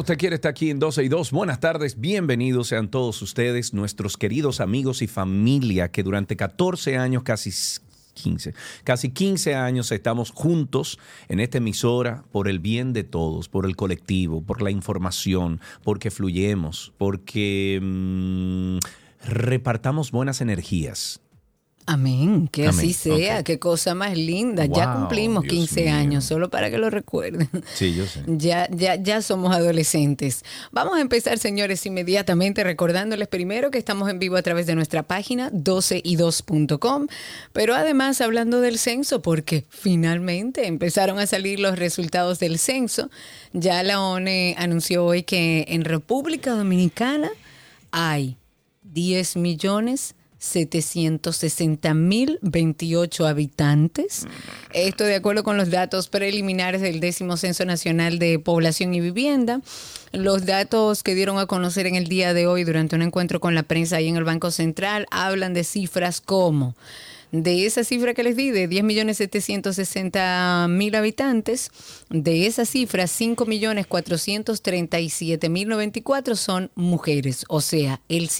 Usted quiere está aquí en 12 y 2. Buenas tardes, bienvenidos sean todos ustedes, nuestros queridos amigos y familia que durante 14 años, casi 15, casi 15 años estamos juntos en esta emisora por el bien de todos, por el colectivo, por la información, porque fluyemos, porque mm, repartamos buenas energías. Amén, que Amén, así sea, qué cosa más linda. ya cumplimos Dios 15 mío. años, solo para que lo recuerden. Sí, yo sé. Ya, ya, ya somos adolescentes. Vamos a empezar, señores, inmediatamente recordándoles primero que estamos en vivo a través de nuestra página 12y2.com, pero además hablando del censo, porque finalmente empezaron a salir los resultados del censo. Ya la ONE anunció hoy que en República Dominicana hay 10 millones 760 mil 28 habitantes. Esto de acuerdo con los datos preliminares del décimo Censo Nacional de Población y Vivienda. Los datos que dieron a conocer en el día de hoy durante un encuentro con la prensa ahí en el Banco Central hablan de cifras como de esa cifra que les di, de 10.760.000 habitantes, de esa cifra, 5.437.094 son mujeres, o sea, el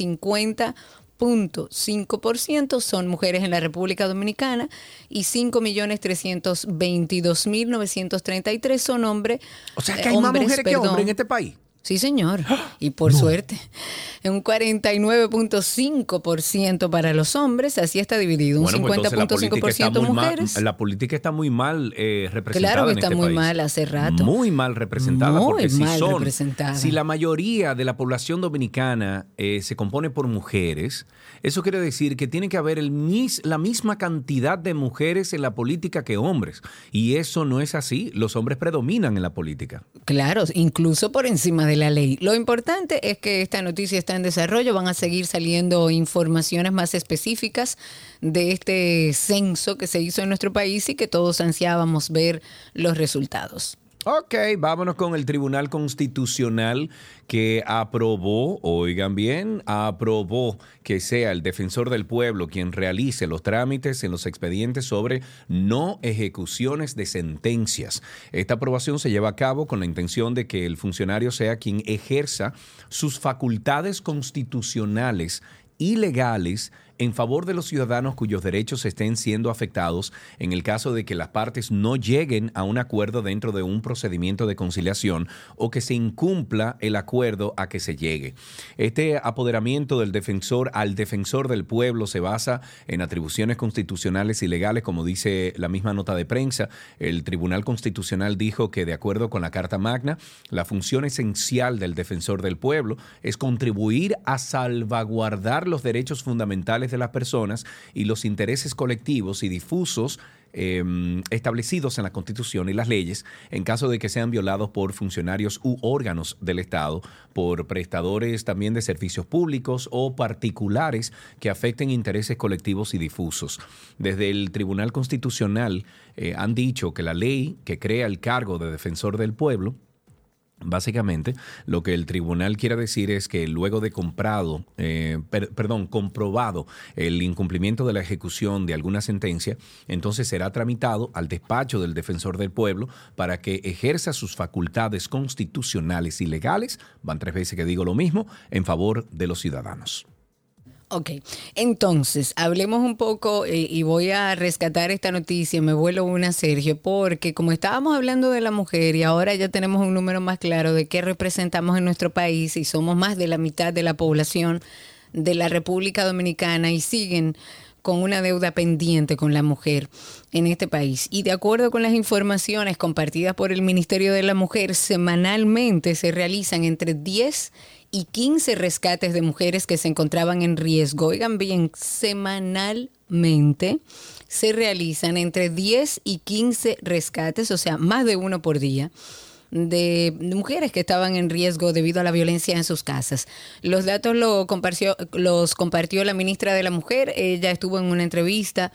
50.5% son mujeres en la República Dominicana y 5.322.933 son hombres. O sea que eh, hay más mujeres que hombres en este país. Sí, señor. Y por suerte, en un 49.5% para los hombres, así está dividido. Un Bueno, pues 50.5% muy mal- mujeres. la política está muy mal eh, representada. Claro que en está este muy país. mal hace rato. Muy mal representada. Muy porque si mal son, representada. Si la mayoría de la población dominicana eh, se compone por mujeres, eso quiere decir que tiene que haber la misma cantidad de mujeres en la política que hombres. Y eso no es así. Los hombres predominan en la política. Claro, incluso por encima de la ley. Lo importante es que esta noticia está en desarrollo. Van a seguir saliendo informaciones más específicas de este censo que se hizo en nuestro país y que todos ansiábamos ver los resultados. Ok, vámonos con el Tribunal Constitucional que aprobó, oigan bien, aprobó que sea el defensor del pueblo quien realice los trámites en los expedientes sobre no ejecuciones de sentencias. Esta aprobación se lleva a cabo con la intención de que el funcionario sea quien ejerza sus facultades constitucionales y legales en favor de los ciudadanos cuyos derechos estén siendo afectados en el caso de que las partes no lleguen a un acuerdo dentro de un procedimiento de conciliación o que se incumpla el acuerdo a que se llegue. Este apoderamiento del defensor al defensor del pueblo se basa en atribuciones constitucionales y legales, como dice la misma nota de prensa. El Tribunal Constitucional dijo que de acuerdo con la Carta Magna, la función esencial del defensor del pueblo es contribuir a salvaguardar los derechos fundamentales de las personas y los intereses colectivos y difusos eh, establecidos en la Constitución y las leyes en caso de que sean violados por funcionarios u órganos del Estado, por prestadores también de servicios públicos o particulares que afecten intereses colectivos y difusos. Desde el Tribunal Constitucional eh, han dicho que la ley que crea el cargo de defensor del pueblo Básicamente, lo que el tribunal quiere decir es que luego de comprado, eh, per- perdón, comprobado el incumplimiento de la ejecución de alguna sentencia, entonces será tramitado al despacho del defensor del pueblo para que ejerza sus facultades constitucionales y legales, van tres veces que digo lo mismo, en favor de los ciudadanos. Ok, entonces hablemos un poco eh, y voy a rescatar esta noticia, me vuelo una, Sergio, porque como estábamos hablando de la mujer y ahora ya tenemos un número más claro de qué representamos en nuestro país y somos más de la mitad de la población de la República Dominicana y siguen con una deuda pendiente con la mujer en este país. Y de acuerdo con las informaciones compartidas por el Ministerio de la Mujer, semanalmente se realizan entre 10 y 15 rescates de mujeres que se encontraban en riesgo. Oigan bien, semanalmente se realizan entre 10 y 15 rescates, o sea, más de uno por día de mujeres que estaban en riesgo debido a la violencia en sus casas. Los datos lo compartió, los compartió la ministra de la Mujer. Ella estuvo en una entrevista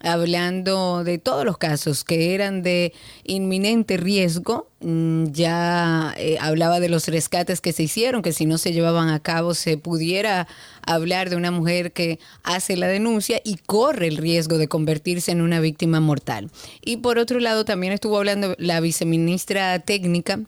hablando de todos los casos que eran de inminente riesgo. Mm, ya eh, hablaba de los rescates que se hicieron, que si no se llevaban a cabo se pudiera hablar de una mujer que hace la denuncia y corre el riesgo de convertirse en una víctima mortal. Y por otro lado, también estuvo hablando la viceministra técnica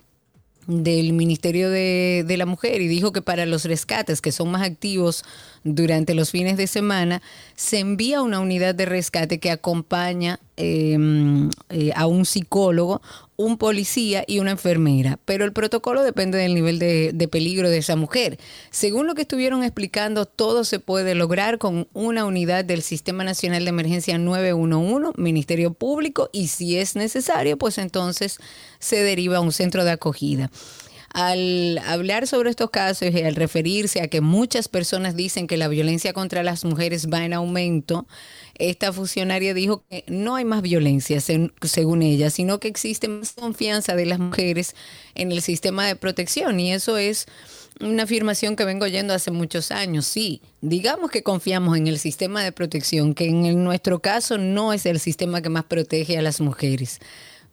del Ministerio de, de, la Mujer y dijo que para los rescates que son más activos durante los fines de semana, se envía una unidad de rescate que acompaña em, eh, a un psicólogo, un policía y una enfermera. Pero el protocolo depende del nivel de, peligro de esa mujer. Según lo que estuvieron explicando, todo se puede lograr con una unidad del Sistema Nacional de Emergencia 911, Ministerio Público, y si es necesario, pues entonces se deriva a un centro de acogida al hablar sobre estos casos y al referirse a que muchas personas dicen que la violencia contra las mujeres va en aumento, esta funcionaria dijo que no hay más violencia, según ella, sino que existe más confianza de las mujeres en el sistema de protección y eso es una afirmación que vengo oyendo hace muchos años. Sí, digamos que confiamos en el sistema de protección, que en nuestro caso no es el sistema que más protege a las mujeres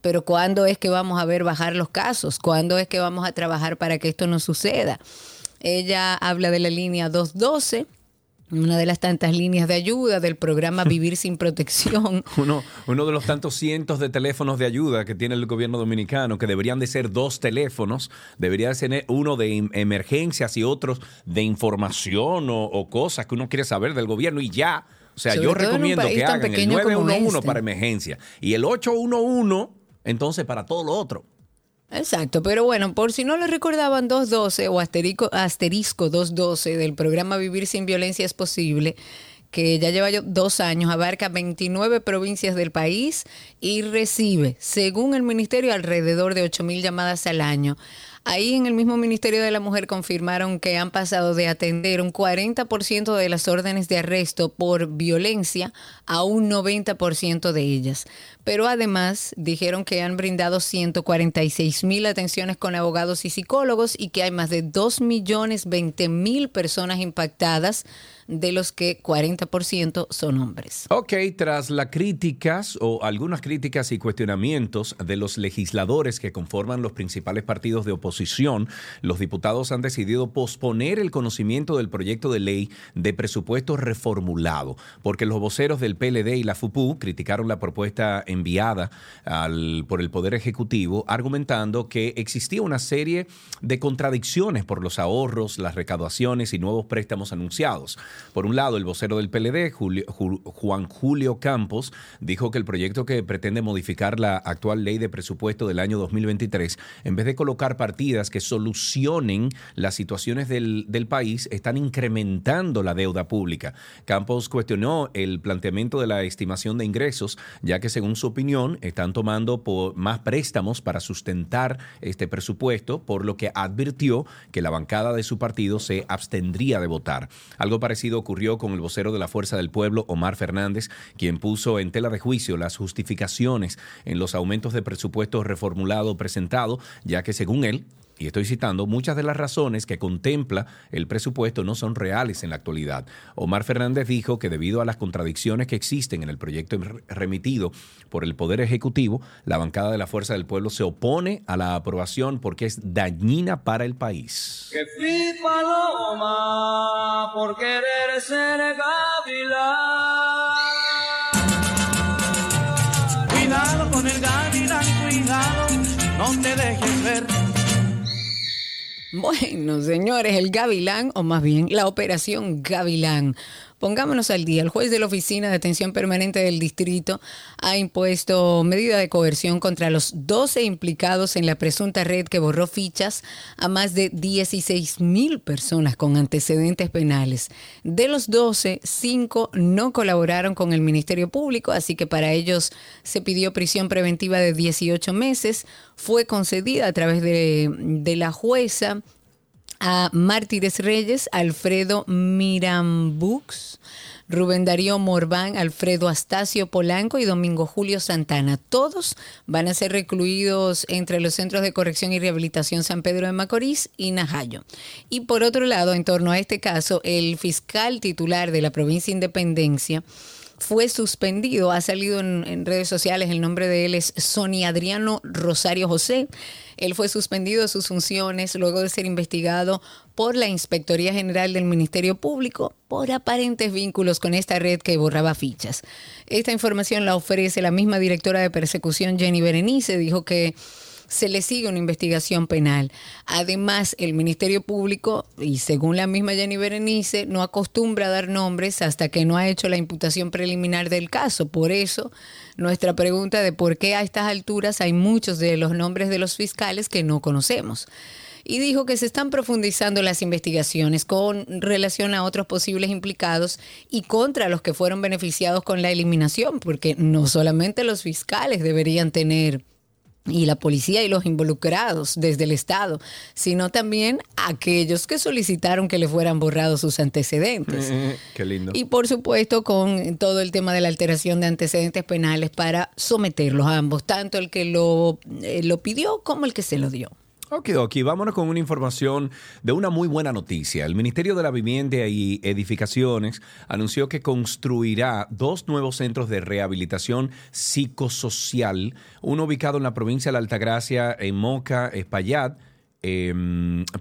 pero ¿cuándo es que vamos a ver bajar los casos? ¿Cuándo es que vamos a trabajar para que esto no suceda? Ella habla de la línea 212 una de las tantas líneas de ayuda del programa Vivir sin Protección. Uno, uno de los tantos cientos de teléfonos de ayuda que tiene el gobierno dominicano, que deberían de ser dos teléfonos, debería ser uno de emergencias y otros de información o, o cosas que uno quiere saber del gobierno y ya. O sea, yo recomiendo que hagan el 911 este. para emergencia y el 811 entonces para todo lo otro. Exacto, pero bueno, por si no lo recordaban, 212 o asterisco, asterisco 212 del programa Vivir sin Violencia es Posible, que ya lleva dos años, abarca 29 provincias del país y recibe, según el ministerio, alrededor de 8 mil llamadas al año. Ahí en el mismo Ministerio de la Mujer confirmaron que han pasado de atender un 40% de las órdenes de arresto por violencia a un 90% de ellas. Pero además dijeron que han brindado 146 mil atenciones con abogados y psicólogos y que hay más de 2 millones 20 mil personas impactadas de los que 40% son hombres. Ok, tras las críticas o algunas críticas y cuestionamientos de los legisladores que conforman los principales partidos de oposición, los diputados han decidido posponer el conocimiento del proyecto de ley de presupuesto reformulado, porque los voceros del PLD y la FUPU criticaron la propuesta enviada al, por el Poder Ejecutivo, argumentando que existía una serie de contradicciones por los ahorros, las recaudaciones y nuevos préstamos anunciados. Por un lado, el vocero del PLD, Juan Julio Campos, dijo que el proyecto que pretende modificar la actual ley de presupuesto del año 2023, en vez de colocar partidas que solucionen las situaciones del, país, están incrementando la deuda pública. Campos cuestionó el planteamiento de la estimación de ingresos, ya que según su opinión están tomando más préstamos para sustentar este presupuesto, por lo que advirtió que la bancada de su partido se abstendría de votar. Algo parecido ocurrió con el vocero de la Fuerza del Pueblo, Omar Fernández, quien puso en tela de juicio las justificaciones en los aumentos de presupuesto reformulado presentado, ya que según él, y estoy citando, muchas de las razones que contempla el presupuesto no son reales en la actualidad. Omar Fernández dijo que debido a las contradicciones que existen en el proyecto remitido por el Poder Ejecutivo, la bancada de la Fuerza del Pueblo se opone a la aprobación porque es dañina para el país. Que por querer ser Cuidado con el gavilán, cuidado, bueno, señores, el Gavilán, o más bien la operación Gavilán, Pongámonos al día. El juez de la Oficina de Atención Permanente del Distrito ha impuesto medida de coerción contra los 12 implicados en la presunta red que borró fichas a más de 16 mil personas con antecedentes penales. De los 12, 5 no colaboraron con el Ministerio Público, así que para ellos se pidió prisión preventiva de 18 meses. Fue concedida a través de, de la jueza a Mártires Reyes, Alfredo Mirambux, Rubén Darío Morván, Alfredo Astacio Polanco y Domingo Julio Santana. Todos van a ser recluidos entre los centros de corrección y rehabilitación San Pedro de Macorís y Najayo. Y por otro lado, en torno a este caso, el fiscal titular de la provincia Independencia, fue suspendido. Ha salido en, redes sociales, el nombre de él es Sonia Adriano Rosario José. Él fue suspendido de sus funciones luego de ser investigado por la Inspectoría General del Ministerio Público por aparentes vínculos con esta red que borraba fichas. Esta información la ofrece la misma directora de persecución, Jenny Berenice. Dijo que se le sigue una investigación penal. Además, el Ministerio Público, y según la misma Jenny Berenice, no acostumbra a dar nombres hasta que no ha hecho la imputación preliminar del caso. Por eso, nuestra pregunta de por qué a estas alturas hay muchos de los nombres de los fiscales que no conocemos y dijo que se están profundizando las investigaciones con relación a otros posibles implicados y contra los que fueron beneficiados con la eliminación, porque no solamente los fiscales deberían tener y la policía y los involucrados desde el Estado, sino también aquellos que solicitaron que le fueran borrados sus antecedentes. Qué lindo. Y por supuesto con todo el tema de la alteración de antecedentes penales para someterlos a ambos, tanto el que lo, eh, lo pidió como el que se lo dio. Ok, ok, vámonos con una información de una muy buena noticia. El Ministerio de la Vivienda y Edificaciones anunció que construirá dos nuevos centros de rehabilitación psicosocial, uno ubicado en la provincia de la Altagracia, en Moca, Espaillat, eh,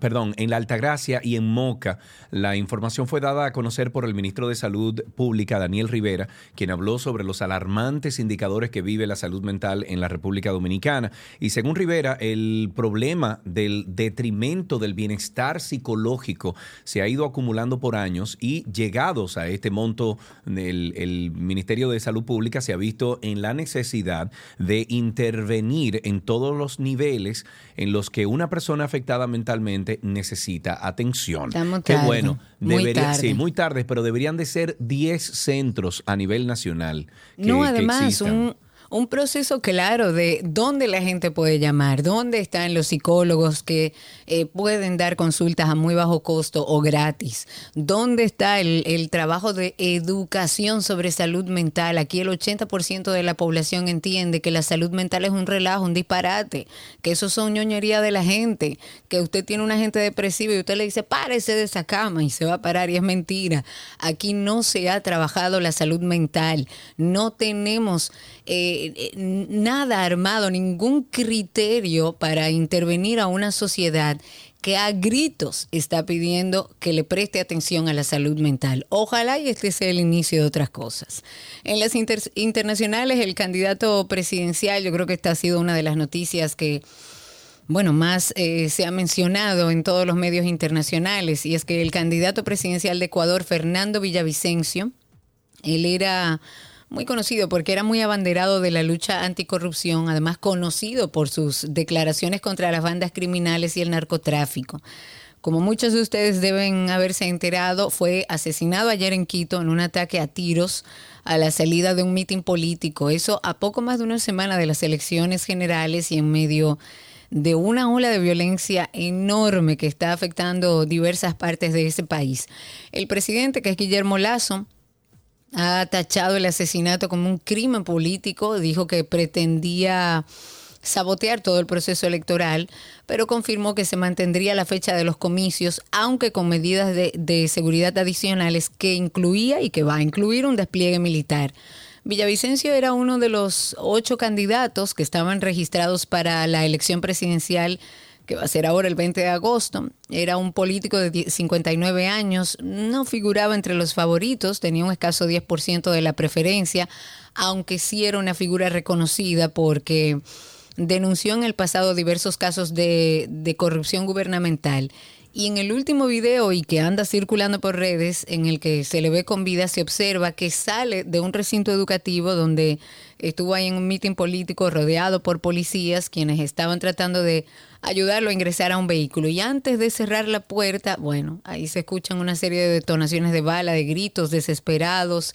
perdón, en la Altagracia y en Moca. La información fue dada a conocer por el ministro de Salud Pública, Daniel Rivera, quien habló sobre los alarmantes indicadores que vive la salud mental en la República Dominicana. Y según Rivera, el problema del detrimento del bienestar psicológico se ha ido acumulando por años y llegados a este monto, el Ministerio de Salud Pública se ha visto en la necesidad de intervenir en todos los niveles en los que una persona afectada mentalmente necesita atención. Estamos Qué tarde, bueno. muy Debería, tarde. Sí, muy tarde, pero deberían de ser 10 centros a nivel nacional. que- no, que además, existan. un, un proceso claro de dónde la gente puede llamar, dónde están los psicólogos que eh, pueden dar consultas a muy bajo costo o gratis, dónde está el, el trabajo de educación sobre salud mental. Aquí el 80% de la población entiende que la salud mental es un relajo, un disparate, que eso son ñoñería de la gente, que usted tiene una gente depresiva y usted le dice, párese de esa cama y se va a parar y es mentira. Aquí no se ha trabajado la salud mental, no tenemos eh, eh, nada armado, ningún criterio para intervenir a una sociedad que a gritos está pidiendo que le preste atención a la salud mental. Ojalá y este sea el inicio de otras cosas. En las inter- internacionales, el candidato presidencial, yo creo que esta ha sido una de las noticias que bueno, más eh, se ha mencionado en todos los medios internacionales, y es que el candidato presidencial de Ecuador, Fernando Villavicencio, él era muy conocido porque era muy abanderado de la lucha anticorrupción, además conocido por sus declaraciones contra las bandas criminales y el narcotráfico. Como muchos de ustedes deben haberse enterado, fue asesinado ayer en Quito en un ataque a tiros a la salida de un mitin político. Eso a poco más de una semana de las elecciones generales y en medio de una ola de violencia enorme que está afectando diversas partes de ese país. El presidente, que es Guillermo Lazo, ha tachado el asesinato como un crimen político, dijo que pretendía sabotear todo el proceso electoral, pero confirmó que se mantendría la fecha de los comicios, aunque con medidas de, de seguridad adicionales que incluía y que va a incluir un despliegue militar. Villavicencio era uno de los ocho candidatos que estaban registrados para la elección presidencial que va a ser ahora el 20 de agosto. Era un político de 10 59 años, no figuraba entre los favoritos, tenía un escaso 10% de la preferencia, aunque sí era una figura reconocida porque denunció en el pasado diversos casos de, de corrupción gubernamental Y en el último video y que anda circulando por redes, en el que se le ve con vida, se observa que sale de un recinto educativo donde estuvo ahí en un mitin político rodeado por policías quienes estaban tratando de ayudarlo a ingresar a un vehículo. Y antes de cerrar la puerta, bueno, ahí se escuchan una serie de detonaciones de bala, de gritos desesperados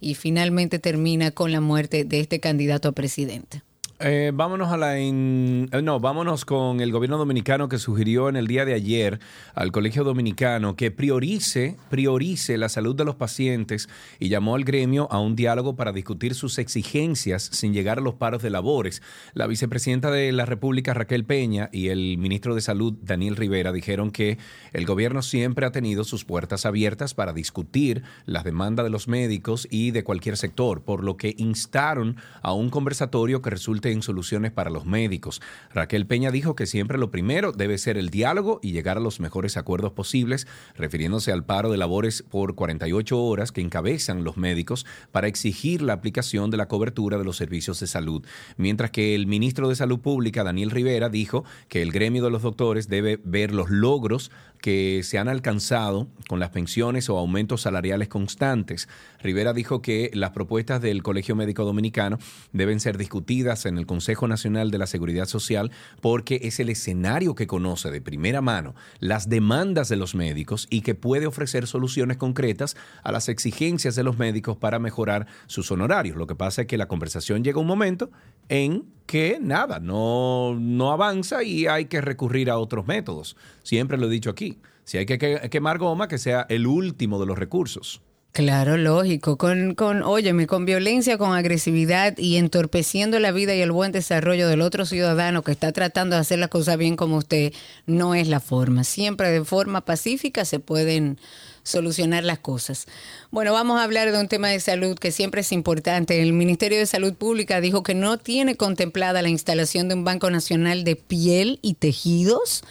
y finalmente termina con la muerte de este candidato a presidente. Eh, vámonos a la eh, no, vámonos con el gobierno dominicano que sugirió en el día de ayer al Colegio Dominicano que priorice, priorice la salud de los pacientes y llamó al gremio a un diálogo para discutir sus exigencias sin llegar a los paros de labores. La vicepresidenta de la República Raquel Peña y el ministro de Salud Daniel Rivera dijeron que el gobierno siempre ha tenido sus puertas abiertas para discutir las demandas de los médicos y de cualquier sector, por lo que instaron a un conversatorio que en soluciones para los médicos. Raquel Peña dijo que siempre lo primero debe ser el diálogo y llegar a los mejores acuerdos posibles, refiriéndose al paro de labores por 48 horas que encabezan los médicos para exigir la aplicación de la cobertura de los servicios de salud. Mientras que el ministro de Salud Pública, Daniel Rivera, dijo que el gremio de los doctores debe ver los logros que se han alcanzado con las pensiones o aumentos salariales constantes. Rivera dijo que las propuestas del Colegio Médico Dominicano deben ser discutidas en el Consejo Nacional de la Seguridad Social porque es el escenario que conoce de primera mano las demandas de los médicos y que puede ofrecer soluciones concretas a las exigencias de los médicos para mejorar sus honorarios. Lo que pasa es que la conversación llega un momento en que nada, no, no avanza y hay que recurrir a otros métodos. Siempre lo he dicho aquí. Si hay que quemar goma, que sea el último de los recursos. Claro, lógico. Con, con, óyeme, con violencia, con agresividad y entorpeciendo la vida y el buen desarrollo del otro ciudadano que está tratando de hacer las cosas bien como usted, no es la forma. Siempre de forma pacífica se pueden solucionar las cosas. Bueno, vamos a hablar de un tema de salud que siempre es importante. El Ministerio de Salud Pública dijo que no tiene contemplada la instalación de un Banco Nacional de Piel y Tejidos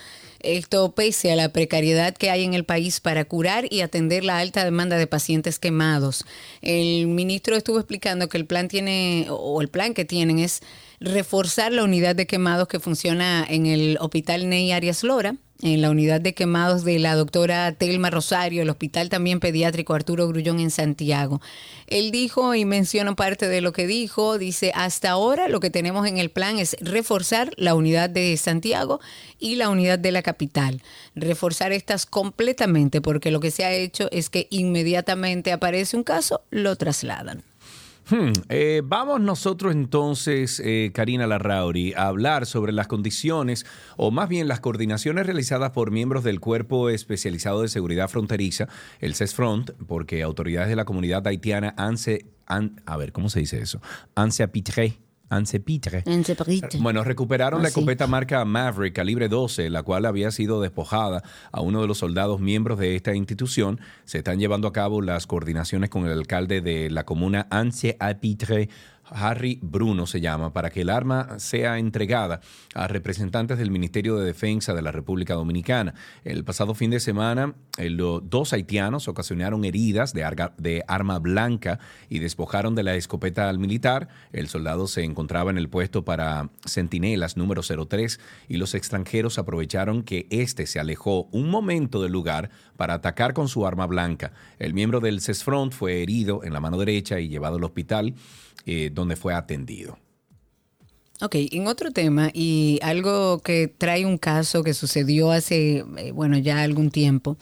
esto pese a la precariedad que hay en el país para curar y atender la alta demanda de pacientes quemados. El ministro estuvo explicando que el plan tiene, o el plan que tienen es reforzar la unidad de quemados que funciona en el Hospital Ney Arias Lora en la unidad de quemados de la doctora Telma Rosario, el Hospital también pediátrico Arturo Grullón en Santiago. Él dijo y menciona parte de lo que dijo, dice, hasta ahora lo que tenemos en el plan es reforzar la unidad de Santiago y la unidad de la capital, reforzar estas completamente porque lo que se ha hecho es que inmediatamente aparece un caso, lo trasladan. Hmm, eh, vamos nosotros entonces, eh, Karina Larrauri, a hablar sobre las condiciones o más bien las coordinaciones realizadas por miembros del Cuerpo Especializado de Seguridad Fronteriza, el CESFRONT, porque autoridades de la comunidad haitiana han, han a ver, ¿cómo se dice eso? Han se Ancepitre. Bueno, recuperaron la escopeta marca Maverick calibre 12, la cual había sido despojada a uno de los soldados miembros de esta institución. Se están llevando a cabo las coordinaciones con el alcalde de la comuna Ancepitre Harry Bruno se llama, para que el arma sea entregada a representantes del Ministerio de Defensa de la República Dominicana. El pasado fin de semana, dos haitianos ocasionaron heridas de, de arma blanca y despojaron de la escopeta al militar. El soldado se encontraba en el puesto para centinelas número 03 y los extranjeros aprovecharon que éste se alejó un momento del lugar para atacar con su arma blanca. El miembro del CESFRONT fue herido en la mano derecha y llevado al hospital. Eh, donde fue atendido. Ok, en otro tema y algo que trae un caso que sucedió hace, eh, bueno, ya algún tiempo.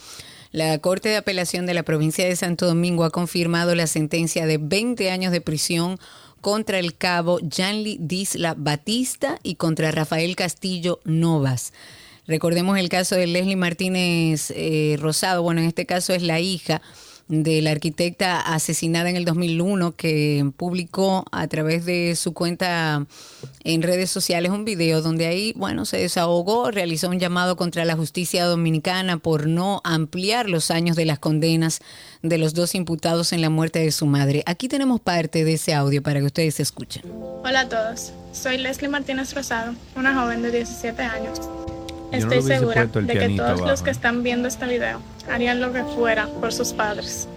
La Corte de Apelación de la provincia de Santo Domingo ha confirmado la sentencia de 20 años de prisión contra el cabo Janly Disla Batista y contra Rafael Castillo Novas. Recordemos el caso de Leslie Martínez eh, Rosado, bueno, en este caso es la hija de la arquitecta asesinada en el 2001 que publicó a través de su cuenta en redes sociales un video donde ahí, bueno, se desahogó, realizó un llamado contra la justicia dominicana por no ampliar los años de las condenas de los dos imputados en la muerte de su madre. Aquí tenemos parte de ese audio para que ustedes escuchen. Hola a todos, soy Leslie Martínez Rosado, una joven de 17 años. Estoy segura de que todos los que están viendo este video harían lo que fuera por sus padres.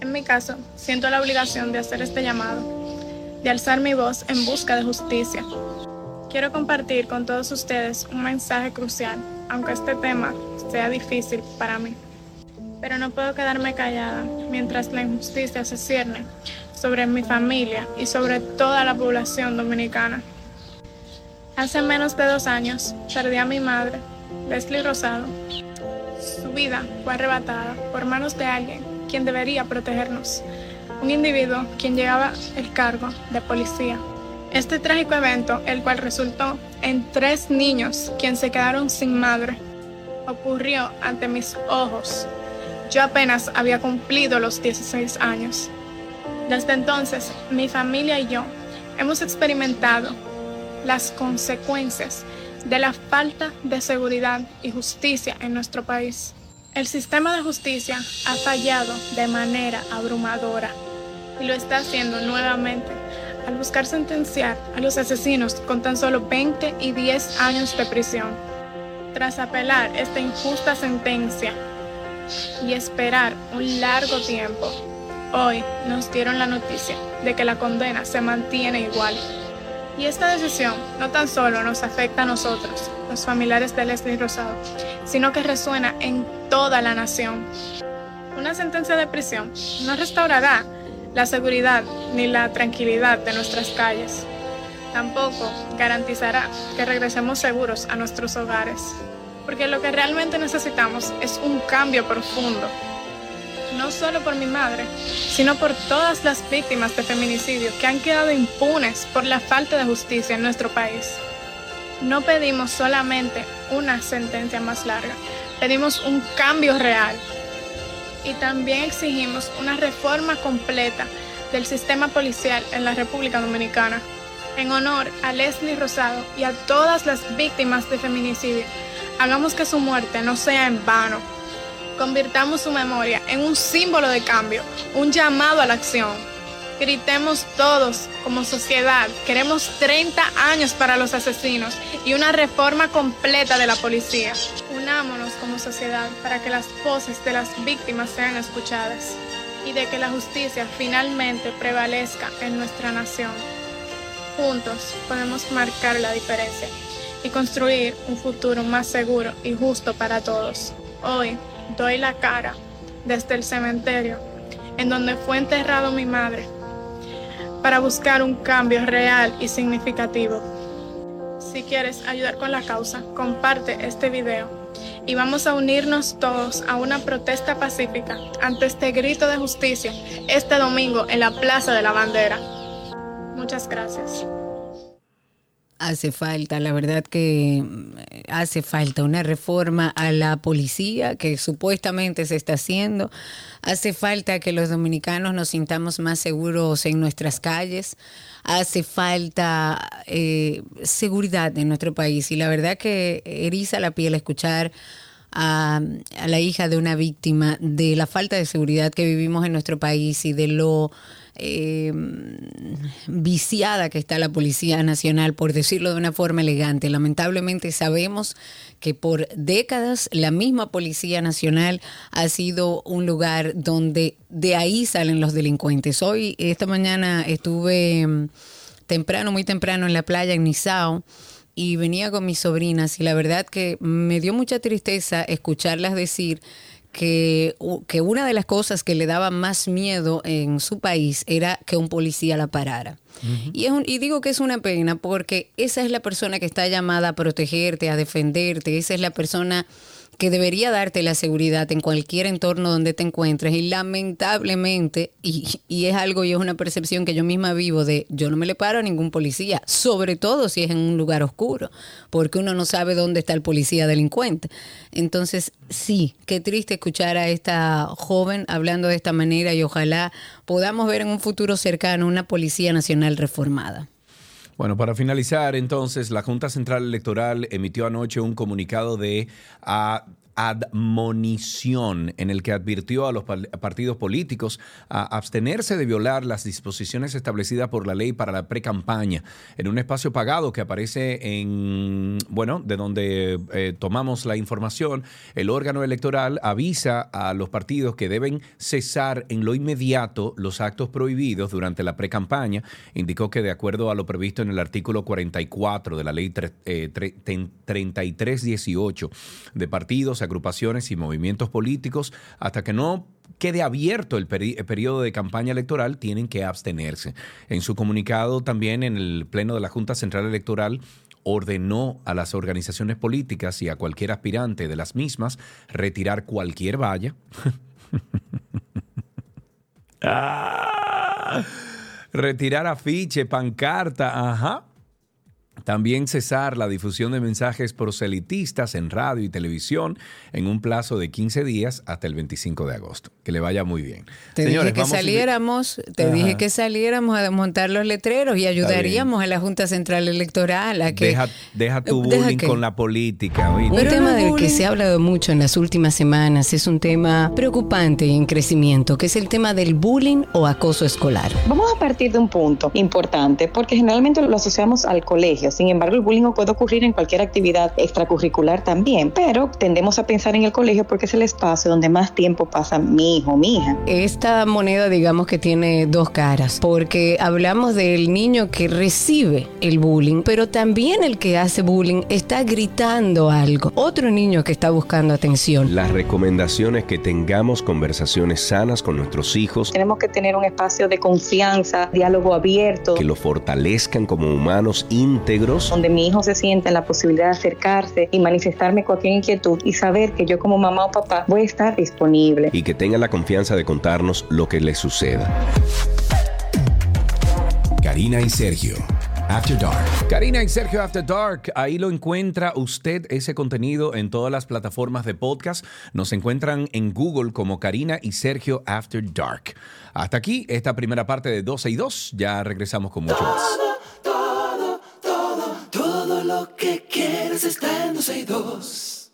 En mi caso, siento la obligación de hacer este llamado, de alzar mi voz en busca de justicia. Quiero compartir con todos ustedes un mensaje crucial aunque este tema sea difícil para mí. Pero no puedo quedarme callada mientras la injusticia se cierne sobre mi familia y sobre toda la población dominicana. Hace menos de dos años perdí a mi madre, Leslie Rosado. Su vida fue arrebatada por manos de alguien quien debería protegernos, un individuo quien llegaba el cargo de policía. Este trágico evento, el cual resultó en tres niños quienes se quedaron sin madre, ocurrió ante mis ojos. Yo apenas había cumplido los 16 años. Desde entonces, mi familia y yo hemos experimentado las consecuencias de la falta de seguridad y justicia en nuestro país. El sistema de justicia ha fallado de manera abrumadora y lo está haciendo nuevamente al buscar sentenciar a los asesinos con tan solo 20 y 10 años de prisión. Tras apelar esta injusta sentencia y esperar un largo tiempo, hoy nos dieron la noticia de que la condena se mantiene igual. Y esta decisión no tan solo nos afecta a nosotros, los familiares de Leslie Rosado, sino que resuena en toda la nación. Una sentencia de prisión no restaurará la seguridad ni la tranquilidad de nuestras calles. Tampoco garantizará que regresemos seguros a nuestros hogares, porque lo que realmente necesitamos es un cambio profundo, no solo por mi madre, sino por todas las víctimas de feminicidio que han quedado impunes por la falta de justicia en nuestro país. No pedimos solamente una sentencia más larga, pedimos un cambio real y también exigimos una reforma completa del sistema policial en la República Dominicana. En honor a Leslie Rosado y a todas las víctimas de feminicidio, hagamos que su muerte no sea en vano. Convirtamos su memoria en un símbolo de cambio, un llamado a la acción. Gritemos todos como sociedad, queremos 30 años para los asesinos y una reforma completa de la policía. Unámonos como sociedad para que las voces de las víctimas sean escuchadas y de que la justicia finalmente prevalezca en nuestra nación. Juntos podemos marcar la diferencia y construir un futuro más seguro y justo para todos. Hoy doy la cara desde el cementerio en donde fue enterrado mi madre para buscar un cambio real y significativo. Si quieres ayudar con la causa, comparte este video y vamos a unirnos todos a una protesta pacífica ante este grito de justicia este domingo en la Plaza de la Bandera. Muchas gracias. Hace falta, la verdad que mm, hace falta una reforma a la policía que supuestamente se está haciendo. Hace falta que los dominicanos nos sintamos más seguros en nuestras calles. Hace falta eh, seguridad en nuestro país. Y la verdad que eriza la piel escuchar a, a la hija de una víctima de la falta de seguridad que vivimos en nuestro país y de lo eh, viciada que está la Policía Nacional, por decirlo de una forma elegante. Lamentablemente sabemos que por décadas la misma Policía Nacional ha sido un lugar donde de ahí salen los delincuentes. Hoy, esta mañana estuve mm, temprano, muy temprano en la playa en Nizao y venía con mis sobrinas y la verdad que me dio mucha tristeza escucharlas decir que, que una de las cosas que le daba más miedo en su país era que un policía la parara. y, es y digo que es una pena porque esa es la persona que está llamada a protegerte, a defenderte, esa es la persona que debería darte la seguridad en cualquier entorno donde te encuentres y lamentablemente, y, y, es algo y es una percepción que yo misma vivo de yo no me le paro a ningún policía, sobre todo si es en un lugar oscuro, porque uno no sabe dónde está el policía delincuente. Entonces, sí, qué triste escuchar a esta joven hablando de esta manera y ojalá podamos ver en un futuro cercano una Policía Nacional reformada. Bueno, para finalizar, entonces, la Junta Central Electoral emitió anoche un comunicado de admonición en el que advirtió a los partidos políticos a abstenerse de violar las disposiciones establecidas por la ley para la pre-campaña en un espacio pagado que aparece en, bueno, de donde eh, tomamos la información, el órgano electoral avisa a los partidos que deben cesar en lo inmediato los actos prohibidos durante la pre-campaña. Indicó que de acuerdo a lo previsto en el artículo 44 de la ley 3318 eh, de partidos, agrupaciones y movimientos políticos, hasta que no quede abierto el, periodo de campaña electoral, tienen que abstenerse. En su comunicado también en el Pleno de la Junta Central Electoral ordenó a las organizaciones políticas y a cualquier aspirante de las mismas retirar cualquier valla. Ah, retirar afiche, pancarta, ajá también cesar la difusión de mensajes proselitistas en radio y televisión en un plazo de 15 días hasta el 25 de agosto. Que le vaya muy bien. Te dije que saliéramos, te dije que saliéramos a desmontar los letreros y ayudaríamos a la Junta Central Electoral a que deja, tu bullying con la política. Un tema del que se ha hablado mucho en las últimas semanas es un tema preocupante y en crecimiento, que es el tema del bullying o acoso escolar. Vamos a partir de un punto importante, porque generalmente lo asociamos al colegio sin embargo, el bullying puede ocurrir en cualquier actividad extracurricular también, pero tendemos a pensar en el colegio porque es el espacio donde más tiempo pasa mi hijo, mi hija. Esta moneda, digamos que tiene dos caras, porque hablamos del niño que recibe el bullying, pero también el que hace bullying está gritando algo. Otro niño que está buscando atención. Las recomendaciones que tengamos conversaciones sanas con nuestros hijos. Tenemos que tener un espacio de confianza, diálogo abierto. Que lo fortalezcan como humanos íntegros donde mi hijo se sienta en la posibilidad de acercarse y manifestarme cualquier inquietud y saber que yo como mamá o papá voy a estar disponible. Y que tenga la confianza de contarnos lo que le suceda. Karina y Sergio. After Dark. Karina y Sergio After Dark, ahí lo encuentra usted ese contenido en todas las plataformas de podcast. Nos encuentran en Google como Karina y Sergio After Dark. Hasta aquí esta primera parte de 12 y 2. Ya regresamos con mucho más lo que quieres está en 12 y 2.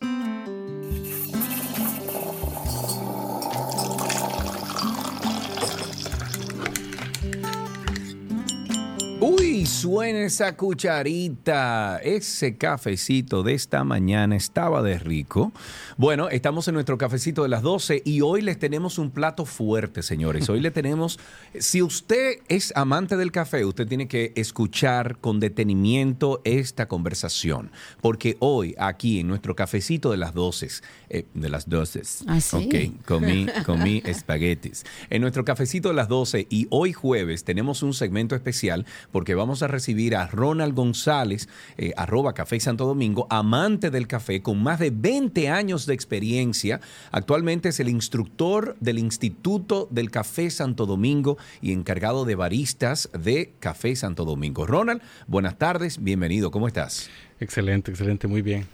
Uy, suena esa cucharita. Ese cafecito de esta mañana estaba de rico. Bueno, estamos en nuestro cafecito de las 12 y hoy les tenemos un plato fuerte, señores. Hoy le tenemos, si usted es amante del café, usted tiene que escuchar con detenimiento esta conversación, porque hoy aquí en nuestro cafecito de las 12, eh, de las 12, ¿Ah, ok, comí, comí espaguetis. En nuestro cafecito de las 12 y hoy jueves tenemos un segmento especial porque vamos a recibir a Ronald González, eh, arroba Café Santo Domingo, amante del café con más de 20 años de experiencia. Actualmente es el instructor del Instituto del Café Santo Domingo y encargado de baristas de Café Santo Domingo. Ronald, buenas tardes, bienvenido, ¿cómo estás? Excelente, excelente, muy bien.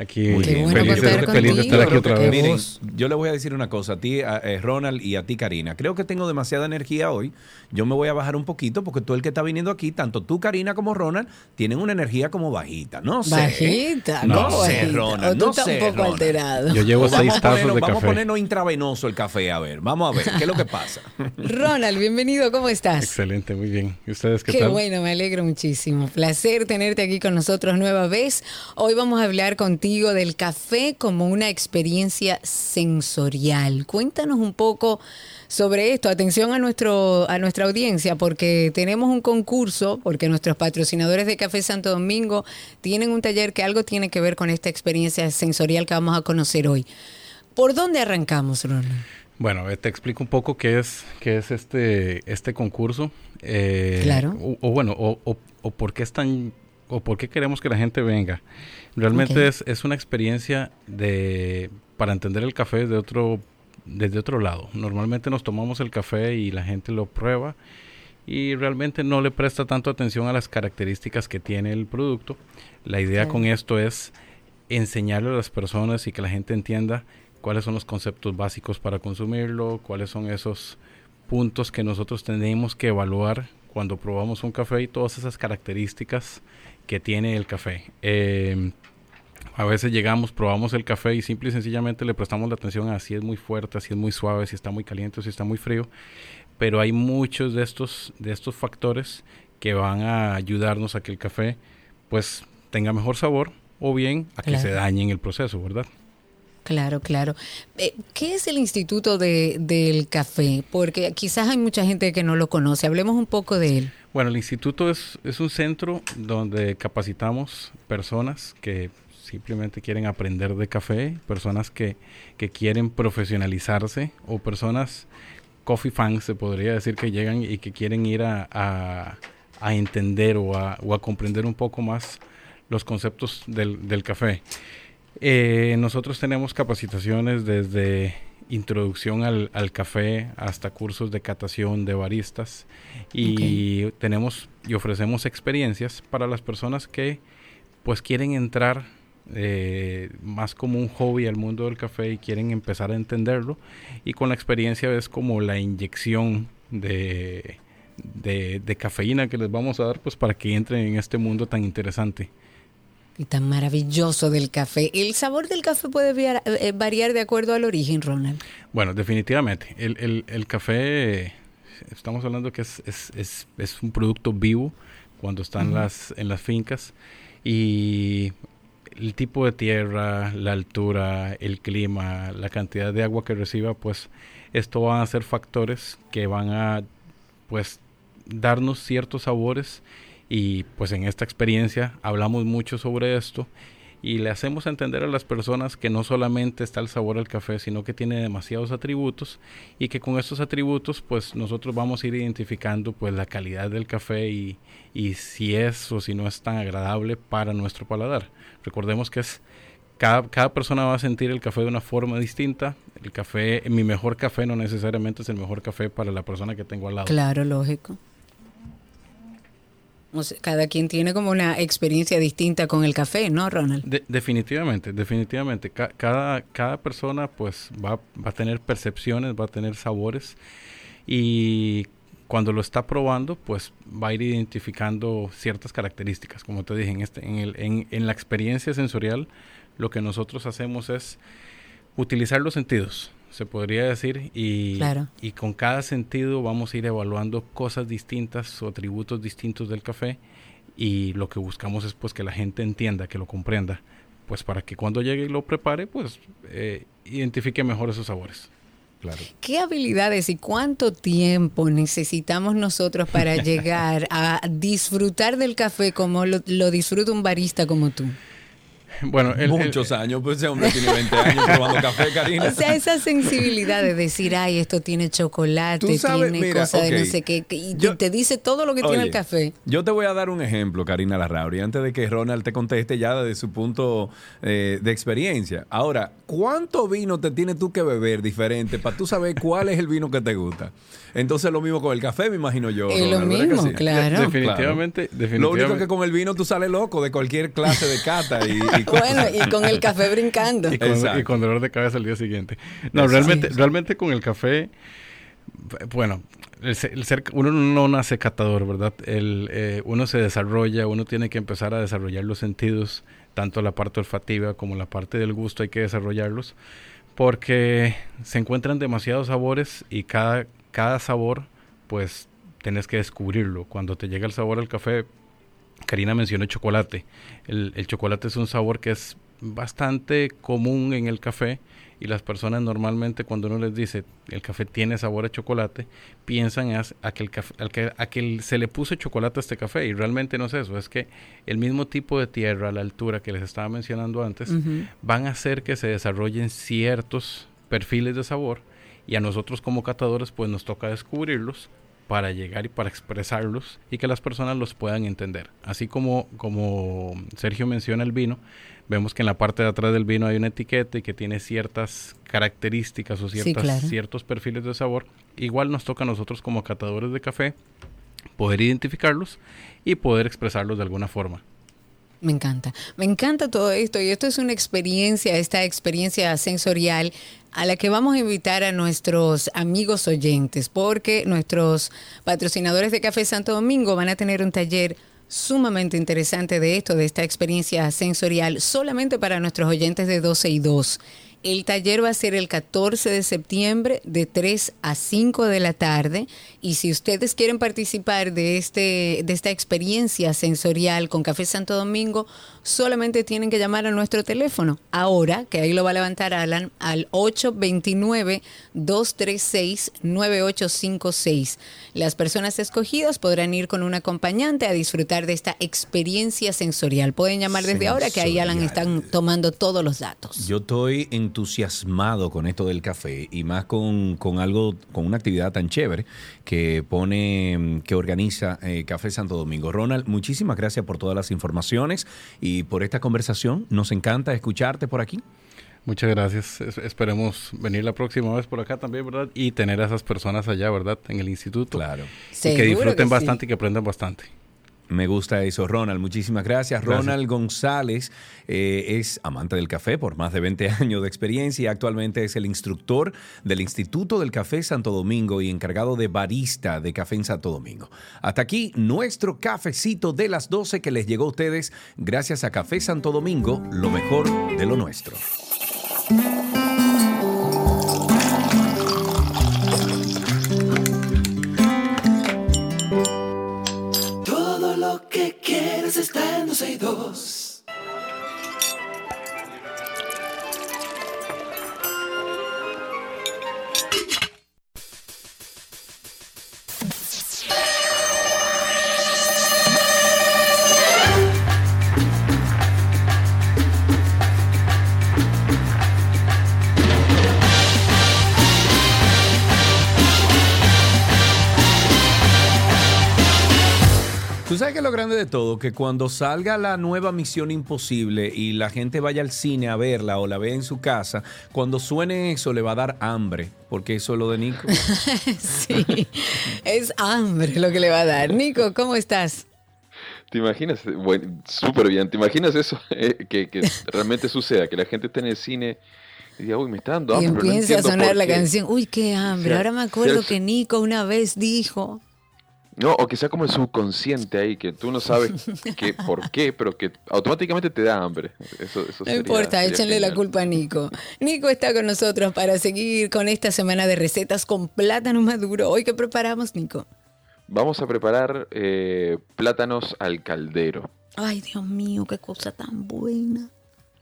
Aquí Muy feliz, de, estar aquí otra vez. Miren, yo le voy a decir una cosa a ti, a, eh, Ronald, y a ti, Karina. Creo que tengo demasiada energía hoy. Yo me voy a bajar un poquito porque tú el que está viniendo aquí, tanto tú, Karina, como Ronald, tienen una energía como bajita. No sé. Bajita, no sé, Ronald. tú no estás sé, un poco alterado. Yo llevo seis tazos de Vamos café. a ponernos intravenoso el café, a ver. Vamos a ver, ¿qué es lo que pasa? Ronald, bienvenido, ¿cómo estás? Excelente, muy bien. ¿Y ustedes qué, qué tal? Qué bueno, me alegro muchísimo. Placer tenerte aquí con nosotros nueva vez. Hoy vamos a hablar contigo del café como una experiencia sensorial. Cuéntanos un poco sobre esto. Atención a, nuestro, a nuestra audiencia, porque tenemos un concurso, porque nuestros patrocinadores de Café Santo Domingo tienen un taller que algo tiene que ver con esta experiencia sensorial que vamos a conocer hoy. ¿Por dónde arrancamos, Ronald? Bueno, te explico un poco qué es, qué es este, este concurso. Eh, claro. O, bueno, o, o, por qué es tan, o por qué queremos que la gente venga. Realmente es, es, una experiencia de para entender el café de otro, desde otro lado. Normalmente nos tomamos el café y la gente lo prueba y realmente no le presta tanto atención a las características que tiene el producto. La idea con esto es enseñarle a las personas y que la gente entienda cuáles son los conceptos básicos para consumirlo, cuáles son esos puntos que nosotros tenemos que evaluar cuando probamos un café y todas esas características que tiene el café. Eh, A veces llegamos, probamos el café y simple y sencillamente le prestamos la atención a si es muy fuerte, si es muy suave, si está muy caliente si está muy frío. Pero hay muchos de estos, de estos factores que van a ayudarnos a que el café pues tenga mejor sabor o bien a que se dañe en el proceso, ¿verdad? Claro, claro. Eh, ¿Qué es el Instituto de, del Café? Porque quizás hay mucha gente que no lo conoce. Hablemos un poco de él. Bueno, el instituto es, es un centro donde capacitamos personas que simplemente quieren aprender de café, personas que, que quieren profesionalizarse o personas coffee fans, se podría decir, que llegan y que quieren ir a, a, entender o a, o a, comprender un poco más los conceptos del, del café. Eh, nosotros tenemos capacitaciones desde introducción al, al, café hasta cursos de catación de baristas y tenemos y ofrecemos experiencias para las personas que pues quieren entrar eh, más como un hobby al mundo del café y quieren empezar a entenderlo. Y con la experiencia es como la inyección de, de, de cafeína que les vamos a dar pues para que entren en este mundo tan interesante y tan maravilloso del café. ¿El sabor del café puede eh, variar, de acuerdo al origen, Ronald? Bueno, definitivamente. El, el, café, estamos hablando que es, es, es, un producto vivo cuando está en, las, en las fincas y el tipo de tierra, la altura, el clima, la cantidad de agua que reciba, pues esto van a ser factores que van a pues darnos ciertos sabores y pues en esta experiencia hablamos mucho sobre esto y le hacemos entender a las personas que no solamente está el sabor del café, sino que tiene demasiados atributos y que con estos atributos pues nosotros vamos a ir identificando pues la calidad del café y, y si es o si no es tan agradable para nuestro paladar. Recordemos que es cada, cada, persona va a sentir el café de una forma distinta. El café, mi mejor café no necesariamente es el mejor café para la persona que tengo al lado. Claro, lógico cada quien tiene como una experiencia distinta con el café, ¿no, Ronald? definitivamente, definitivamente. cada, cada persona pues va, va a tener percepciones, va a tener sabores y cuando lo está probando, pues va a ir identificando ciertas características. Como te dije, en, este, en, el, en, en la experiencia sensorial, lo que nosotros hacemos es utilizar los sentidos se podría decir, y, y con cada sentido vamos a ir evaluando cosas distintas o atributos distintos del café y lo que buscamos es pues que la gente entienda, que lo comprenda, pues para que cuando llegue y lo prepare, pues eh, identifique mejor esos sabores. Claro. ¿Qué habilidades y cuánto tiempo necesitamos nosotros para llegar a disfrutar del café como lo, lo disfruta un barista como tú? Bueno, muchos años, pues ese hombre tiene 20 años probando café, Karina. O sea, esa sensibilidad de decir, ay, esto tiene chocolate, tiene cosas de no sé qué, y te dice todo lo que tiene el café. Yo te voy a dar un ejemplo, Karina Larrauri, antes de que Ronald te conteste ya desde su punto eh, de experiencia. Ahora, ¿cuánto vino te tienes tú que beber diferente para tú saber cuál es el vino que te gusta? Entonces lo mismo con el café, me imagino yo. Es lo mismo, claro. Definitivamente, definitivamente. Lo único que con el vino tú sales loco de cualquier clase de cata y, bueno, y con el café brincando. Y con, dolor de cabeza el día siguiente. No, realmente, realmente con el café, bueno, el, ser, uno no nace catador, ¿verdad? El, eh, uno se desarrolla, uno tiene que empezar a desarrollar los sentidos, tanto la parte olfativa como la parte del gusto hay que desarrollarlos, porque se encuentran demasiados sabores y cada, cada sabor, pues tenés que descubrirlo. Cuando te llega el sabor al café, Karina mencionó chocolate. El, chocolate es un sabor que es bastante común en el café y las personas normalmente cuando uno les dice el café tiene sabor a chocolate, piensan a, que, el café, a, que, se le puso chocolate a este café y realmente no es eso, es que el mismo tipo de tierra, la altura que les estaba mencionando antes, van a hacer que se desarrollen ciertos perfiles de sabor y a nosotros como catadores pues nos toca descubrirlos para llegar y para expresarlos y que las personas los puedan entender. Así como, como Sergio menciona el vino, vemos que en la parte de atrás del vino hay una etiqueta y que tiene ciertas características o ciertas, ciertos perfiles de sabor. Igual nos toca a nosotros como catadores de café poder identificarlos y poder expresarlos de alguna forma. Me encanta, me encanta todo esto y esto es una experiencia, esta experiencia sensorial a la que vamos a invitar a nuestros amigos oyentes porque nuestros patrocinadores de Café Santo Domingo van a tener un taller sumamente interesante de esto, de esta experiencia sensorial, solamente para nuestros oyentes de 12 y 2. El taller va a ser el 14 de septiembre de 3 a 5 de la tarde y si ustedes quieren participar de, este, de esta experiencia sensorial con Café Santo Domingo, solamente tienen que llamar a nuestro teléfono. Ahora, que ahí lo va a levantar Alan, al 829-236-9856. Las personas escogidas podrán ir con un acompañante a disfrutar de esta experiencia sensorial. Pueden llamar desde ahora que ahí Alan están tomando todos los datos. Yo estoy entusiasmado con esto del café y más con, algo, con una actividad tan chévere que pone, que organiza eh, Café Santo Domingo. Ronald, muchísimas gracias por todas las informaciones y por esta conversación. Nos encanta escucharte por aquí. Muchas gracias. esperemos venir la próxima vez por acá también, ¿verdad? Y tener a esas personas allá, ¿verdad? En el instituto. Claro. Y que disfruten bastante y que aprendan bastante. Me gusta eso, Ronald. Muchísimas gracias. Ronald González eh, es amante del café por más de 20 años de experiencia y actualmente es el instructor del Instituto del Café Santo Domingo y encargado de barista de Café en Santo Domingo. Hasta aquí nuestro cafecito de las 12 que les llegó a ustedes gracias a Café Santo Domingo, lo mejor de lo nuestro. Está en 12 sabes que lo grande de todo, que cuando salga la nueva Misión Imposible y la gente vaya al cine a verla o la vea en su casa, cuando suene eso le va a dar hambre, porque eso es lo de Nico. sí, es hambre lo que le va a dar. Nico, ¿cómo estás? ¿Te imaginas? Bueno, súper bien. ¿Te imaginas eso? Eh, que, realmente suceda, que la gente esté en el cine y diga, uy, me está dando hambre. Y empieza a sonar la canción, uy, qué hambre. Ahora me acuerdo que Nico una vez dijo. No, o que sea como el subconsciente ahí, que tú no sabes qué, por qué, pero que automáticamente te da hambre. Eso, no importa, échenle la culpa a Nico. Nico está con nosotros para seguir con esta semana de recetas con plátano maduro. Hoy, ¿qué preparamos, Nico? Vamos a preparar eh, plátanos al caldero. Ay, Dios mío, qué cosa tan buena.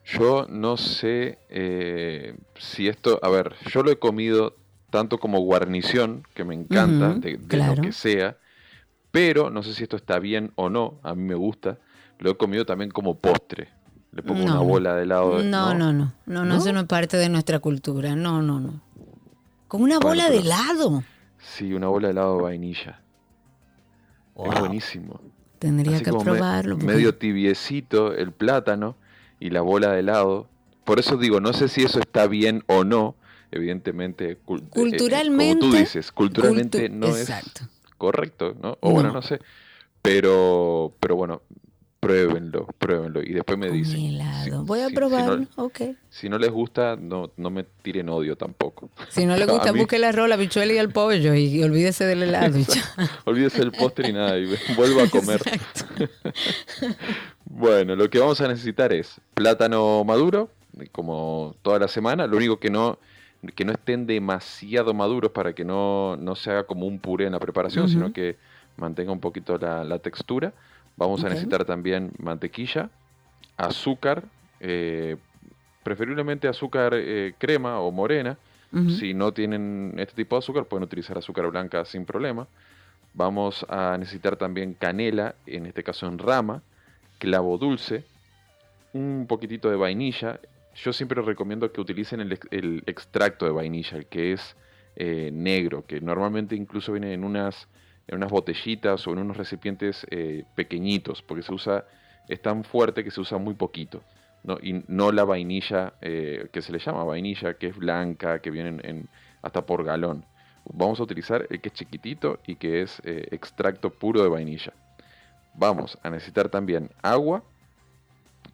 Yo no sé eh, si esto, a ver, yo lo he comido tanto como guarnición, que me encanta, de, lo que sea, pero no sé si esto está bien o no, a mí me gusta, lo he comido también como postre. Le pongo una bola de helado. No, no, no, no, no, eso no es parte de nuestra cultura, no, no, no. Con una bola de helado. Sí, una bola de helado de vainilla. Es buenísimo. Tendría que probarlo. Medio tibiecito el plátano y la bola de helado. Por eso digo, no sé si eso está bien o no. Evidentemente, eh, culturalmente. como tú dices, culturalmente no exacto correcto, ¿no? O bueno, no sé. Pero, pero bueno, pruébenlo, pruébenlo y después me dicen. Voy a probarlo, si no, ok. Si no les gusta, no, no me tiren odio tampoco. Si no les gusta, busque el arroz, la bichuela y el pollo y olvídese del helado. olvídese del postre y nada, y vuelvo a comer. bueno, lo que vamos a necesitar es plátano maduro, como toda la semana. Lo único que no que no estén demasiado maduros para que no, se haga como un puré en la preparación, sino que mantenga un poquito la, textura. Vamos a necesitar también mantequilla, azúcar, eh, preferiblemente azúcar eh, crema o morena. Si no tienen este tipo de azúcar, pueden utilizar azúcar blanca sin problema. Vamos a necesitar también canela, en este caso en rama, clavo dulce, un poquitito de vainilla, yo siempre recomiendo que utilicen el, extracto de vainilla, el que es eh, negro, que normalmente incluso viene en unas, en unas botellitas o en unos recipientes eh, pequeñitos, porque se usa, es tan fuerte que se usa muy poquito. ¿no? Y no la vainilla eh, que se le llama vainilla, que es blanca, que viene en, hasta por galón. Vamos a utilizar el que es chiquitito y que es extracto puro de vainilla. Vamos a necesitar también agua,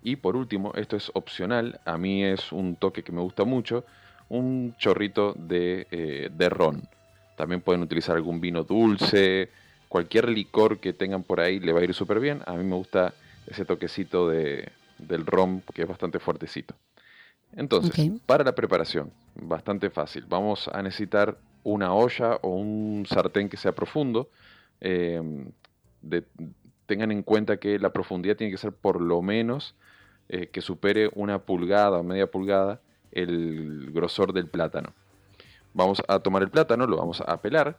y por último, esto es opcional, a mí es un toque que me gusta mucho, un chorrito de, eh, de ron. También pueden utilizar algún vino dulce, cualquier licor que tengan por ahí le va a ir súper bien. A mí me gusta ese toquecito de, del rom que es bastante fuertecito. Entonces, para la preparación, bastante fácil. Vamos a necesitar una olla o un sartén que sea profundo. Em, tengan en cuenta que la profundidad tiene que ser por lo menos eh, que supere una pulgada o media pulgada el grosor del plátano. Vamos a tomar el plátano, lo vamos a pelar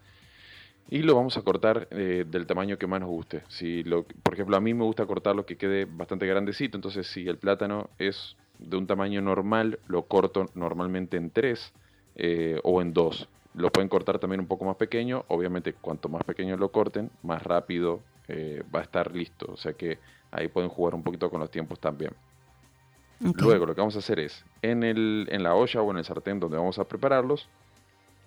y lo vamos a cortar eh, del tamaño que más nos guste. Por ejemplo, a mí me gusta cortarlo que quede bastante grandecito, entonces si el plátano es de un tamaño normal, lo corto normalmente en tres eh, o en dos. Lo pueden cortar también un poco más pequeño, obviamente cuanto más pequeño lo corten, más rápido va a estar listo. O sea que ahí pueden jugar un poquito con los tiempos también. Luego lo que vamos a hacer es, en, el, en la olla o en el sartén donde vamos a prepararlos,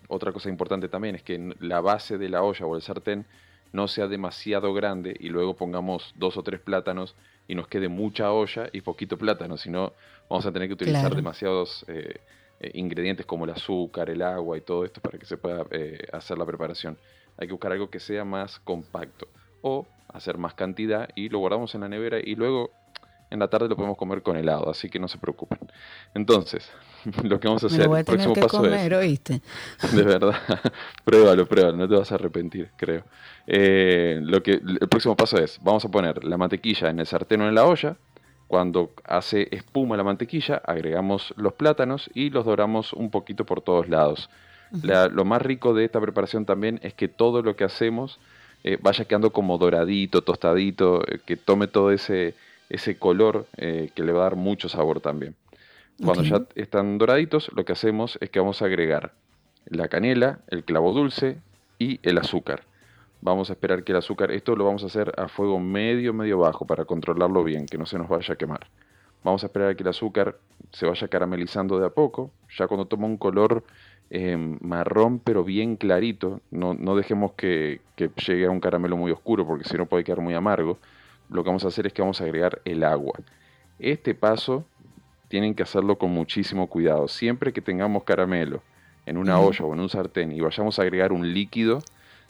otra cosa importante también es que la base de la olla o el sartén no sea demasiado grande y luego pongamos dos o tres plátanos y nos quede mucha olla y poquito plátano, si no vamos a tener que utilizar demasiados eh, eh, ingredientes como el azúcar, el agua y todo esto para que se pueda eh, hacer la preparación. Hay que buscar algo que sea más compacto o hacer más cantidad y lo guardamos en la nevera y luego en la tarde lo podemos comer con helado, así que no se preocupen. Entonces, lo que vamos a hacer, el próximo paso es, ¿oíste? De verdad, pruébalo, pruébalo, no te vas a arrepentir, creo. Eh, lo que, el próximo paso es, vamos a poner la mantequilla en el sartén o en la olla. Cuando hace espuma la mantequilla, agregamos los plátanos y los doramos un poquito por todos lados. lo más rico de esta preparación también es que todo lo que hacemos eh, vaya quedando como doradito, tostadito, eh, que tome todo ese ese color eh, que le va a dar mucho sabor también. Cuando ya están doraditos, lo que hacemos es que vamos a agregar la canela, el clavo dulce y el azúcar. Vamos a esperar que el azúcar, esto lo vamos a hacer a fuego medio, medio bajo para controlarlo bien, que no se nos vaya a quemar. Vamos a esperar a que el azúcar se vaya caramelizando de a poco. Ya cuando toma un color em, marrón pero bien clarito, no, no dejemos que, que, llegue a un caramelo muy oscuro porque si no puede quedar muy amargo lo que vamos a hacer es que vamos a agregar el agua. Este paso tienen que hacerlo con muchísimo cuidado. Siempre que tengamos caramelo en una olla o en un sartén y vayamos a agregar un líquido,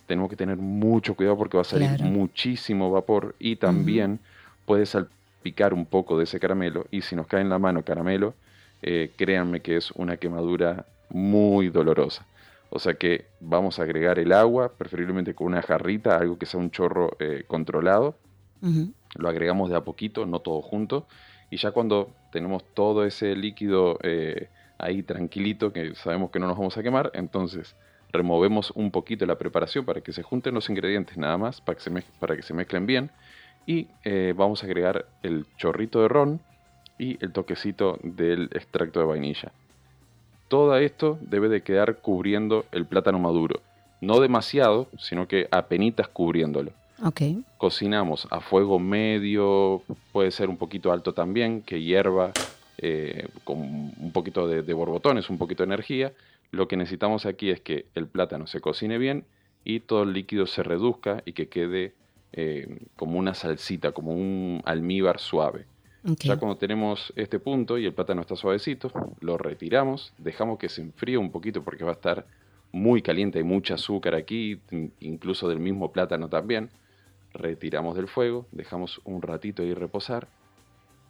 tenemos que tener mucho cuidado porque va a salir muchísimo vapor y también puede salpicar un poco de ese caramelo y si nos cae en la mano caramelo, eh, créanme que es una quemadura muy dolorosa. O sea que vamos a agregar el agua, preferiblemente con una jarrita, algo que sea un chorro eh, controlado, lo agregamos de a poquito, no todo junto. Y ya cuando tenemos todo ese líquido eh, ahí tranquilito, que sabemos que no nos vamos a quemar, entonces removemos un poquito la preparación para que se junten los ingredientes nada más, para que se, mezclen bien. Y eh, vamos a agregar el chorrito de ron y el toquecito del extracto de vainilla. Todo esto debe de quedar cubriendo el plátano maduro. No demasiado, sino que apenitas cubriéndolo. Cocinamos a fuego medio, puede ser un poquito alto también, que hierva eh, con un poquito de, borbotones, un poquito de energía. Lo que necesitamos aquí es que el plátano se cocine bien y todo el líquido se reduzca y que quede eh, como una salsita, como un almíbar suave. Ya cuando tenemos este punto y el plátano está suavecito, lo retiramos, dejamos que se enfríe un poquito porque va a estar muy caliente, hay mucho azúcar aquí, incluso del mismo plátano también retiramos del fuego, dejamos un ratito ahí reposar,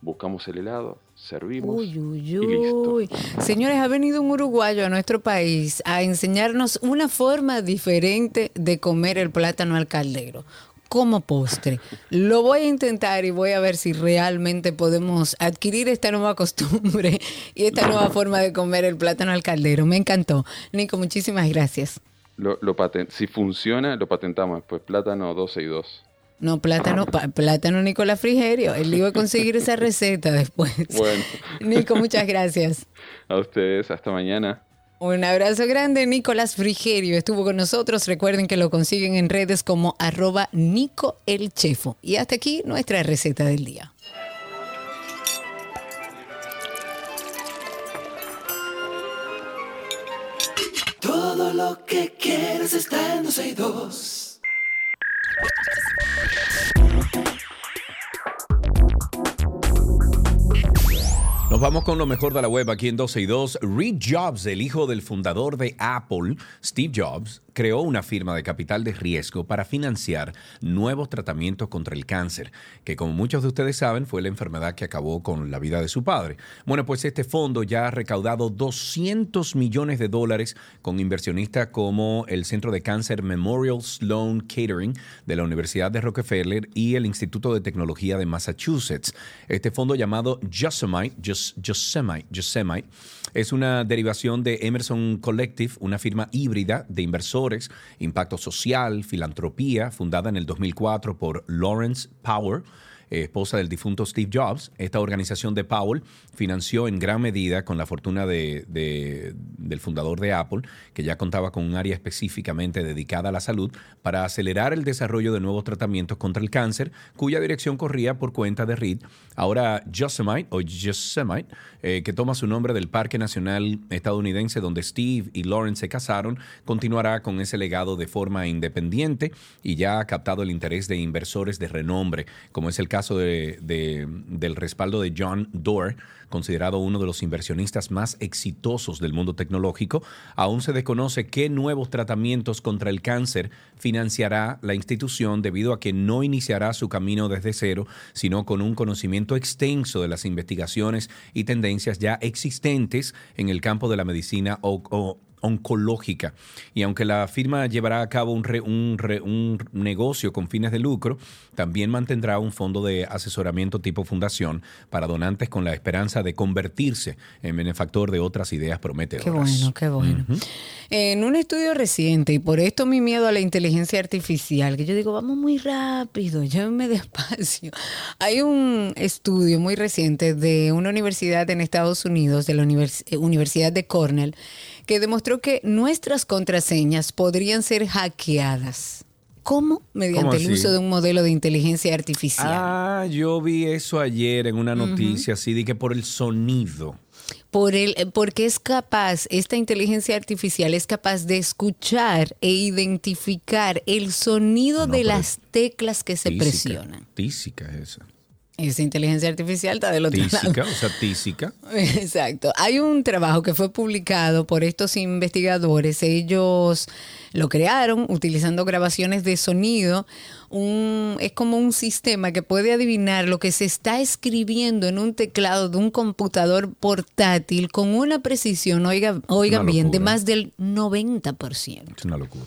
buscamos el helado, servimos y listo. Señores, ha venido un uruguayo a nuestro país a enseñarnos una forma diferente de comer el plátano al caldero como postre. Lo voy a intentar y voy a ver si realmente podemos adquirir esta nueva costumbre y esta nueva forma de comer el plátano al caldero. Me encantó. Nico, muchísimas gracias. Lo, si funciona, lo patentamos. Pues plátano 12 y 2. No, plátano, plátano Nicolás Frigerio. Él iba a conseguir esa receta después. Bueno. Nico, muchas gracias. A ustedes, hasta mañana. Un abrazo grande, Nicolás Frigerio estuvo con nosotros. Recuerden que lo consiguen en redes como arroba Nico el Chefo. Y hasta aquí nuestra receta del día. Todo lo que quieres está en Música Nos vamos con lo mejor de la web aquí en 12 y 2. Reed Jobs, el hijo del fundador de Apple, Steve Jobs, creó una firma de capital de riesgo para financiar nuevos tratamientos contra el cáncer, que como muchos de ustedes saben fue la enfermedad que acabó con la vida de su padre. Bueno, pues este fondo ya ha recaudado 200 millones de dólares con inversionistas como el Centro de Cáncer Memorial Sloan Catering de la Universidad de Rockefeller y el Instituto de Tecnología de Massachusetts. Este fondo llamado Yosemite, Yosemite es una derivación de Emerson Collective, una firma híbrida de inversores, impacto social, filantropía, fundada en el 2004 por Lawrence Power esposa del difunto Steve Jobs. Esta organización de Powell financió en gran medida con la fortuna de, del fundador de Apple, que ya contaba con un área específicamente dedicada a la salud, para acelerar el desarrollo de nuevos tratamientos contra el cáncer, cuya dirección corría por cuenta de Reed. Ahora Yosemite, o Yosemite, eh, que toma su nombre del Parque Nacional estadounidense donde Steve y Lawrence se casaron, continuará con ese legado de forma independiente y ya ha captado el interés de inversores de renombre, como es el caso caso del respaldo de John Doerr, considerado uno de los inversionistas más exitosos del mundo tecnológico, aún se desconoce qué nuevos tratamientos contra el cáncer financiará la institución debido a que no iniciará su camino desde cero, sino con un conocimiento extenso de las investigaciones y tendencias ya existentes en el campo de la medicina o, oncológica. Y aunque la firma llevará a cabo un, un, negocio con fines de lucro, también mantendrá un fondo de asesoramiento tipo fundación para donantes con la esperanza de convertirse en benefactor de otras ideas prometedoras. Qué bueno, qué bueno. En un estudio reciente, y por esto mi miedo a la inteligencia artificial, que yo digo, vamos muy rápido, llévenme despacio. Hay un estudio muy reciente de una universidad en Estados Unidos, de la Universidad de Cornell, que demostró que nuestras contraseñas podrían ser hackeadas. ¿Cómo? Mediante el uso de un modelo de inteligencia artificial. Ah, yo vi eso ayer en una noticia, así de que por el sonido. Por el, eh, porque es capaz, esta inteligencia artificial es capaz de escuchar e identificar el sonido de las teclas que se presionan. Tísica es esa. Esa inteligencia artificial está del otro tísica, o sea, tísica. Exacto. Hay un trabajo que fue publicado por estos investigadores. Ellos lo crearon utilizando grabaciones de sonido. Un, es como un sistema que puede adivinar lo que se está escribiendo en un teclado de un computador portátil con una precisión, oiga, oigan bien, de más del 90%. Es una locura.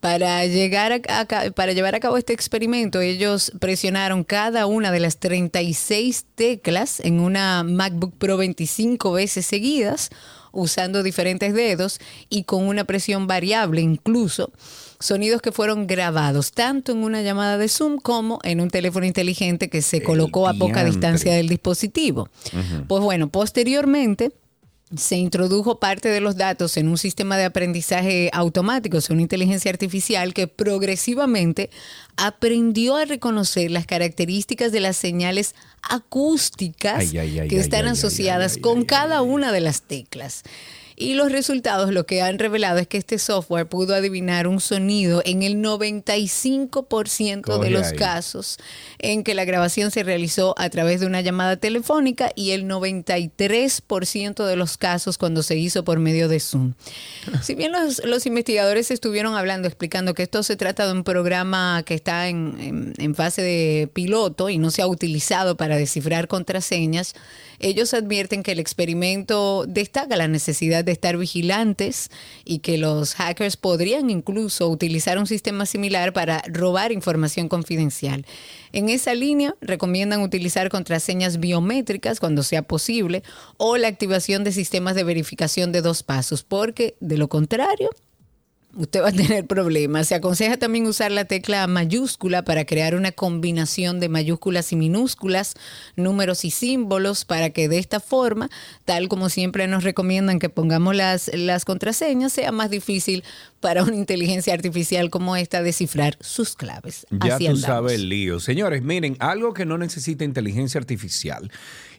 Para, llegar a, para llevar a cabo este experimento, ellos presionaron cada una de las 36 teclas en una MacBook Pro 25 veces seguidas, usando diferentes dedos y con una presión variable incluso. Sonidos que fueron grabados tanto en una llamada de Zoom como en un teléfono inteligente que se colocó a poca distancia del dispositivo. Pues bueno, posteriormente se introdujo parte de los datos en un sistema de aprendizaje automático, o sea, una inteligencia artificial que progresivamente aprendió a reconocer las características de las señales acústicas que están asociadas con cada una de las teclas. Y los resultados lo que han revelado es que este software pudo adivinar un sonido en el 95% de los casos en que la grabación se realizó a través de una llamada telefónica y el 93% de los casos cuando se hizo por medio de Zoom. Si bien los, investigadores estuvieron hablando, explicando que esto se trata de un programa que está en, en fase de piloto y no se ha utilizado para descifrar contraseñas, ellos advierten que el experimento destaca la necesidad de estar vigilantes y que los hackers podrían incluso utilizar un sistema similar para robar información confidencial. En esa línea, recomiendan utilizar contraseñas biométricas cuando sea posible o la activación de sistemas de verificación de dos pasos, porque de lo contrario, usted va a tener problemas. Se aconseja también usar la tecla mayúscula para crear una combinación de mayúsculas y minúsculas, números y símbolos, para que de esta forma, tal como siempre nos recomiendan que pongamos las, las contraseñas, sea más difícil para una inteligencia artificial como esta descifrar sus claves. Ya tú sabes el lío. Señores, miren, algo que no necesita inteligencia artificial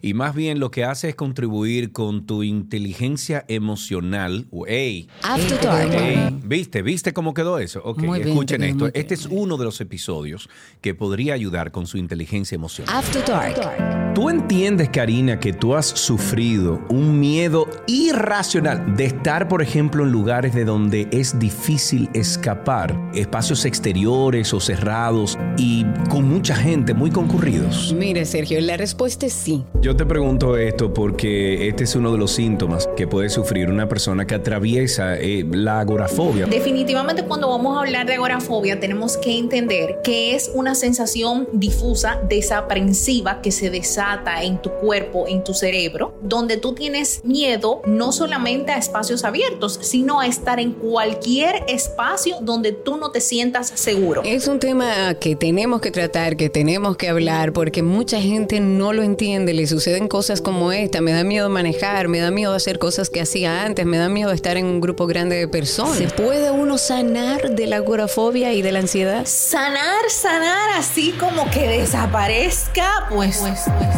y más bien lo que hace es contribuir con tu inteligencia emocional. Hey, After dark. ¿Viste? ¿Viste cómo quedó eso? Ok, escuchen esto. Este es uno de los episodios que podría ayudar con su inteligencia emocional. After Dark. Tú entiendes, Karina, que tú has sufrido un miedo irracional de estar, por ejemplo, en lugares de donde es difícil escapar, espacios exteriores o cerrados y con mucha gente, muy concurridos. Mire, Sergio, la respuesta es sí. Yo te pregunto esto porque este es uno de los síntomas que puede sufrir una persona que atraviesa eh, la agorafobia. Definitivamente cuando vamos a hablar de agorafobia tenemos que entender que es una sensación difusa, desaprensiva que se desata en tu cuerpo, en tu cerebro, donde tú tienes miedo no solamente a espacios abiertos, sino a estar en cualquier espacio donde tú no te sientas seguro. Es un tema que tenemos que tratar, que tenemos que hablar, porque mucha gente no lo entiende, le suceden cosas como esta, me da miedo manejar, me da miedo hacer cosas que hacía antes, me da miedo estar en un grupo grande de personas. ¿Se puede uno sanar de la agorafobia y de la ansiedad? Sanar, sanar, así como que desaparezca, pues. pues, pues.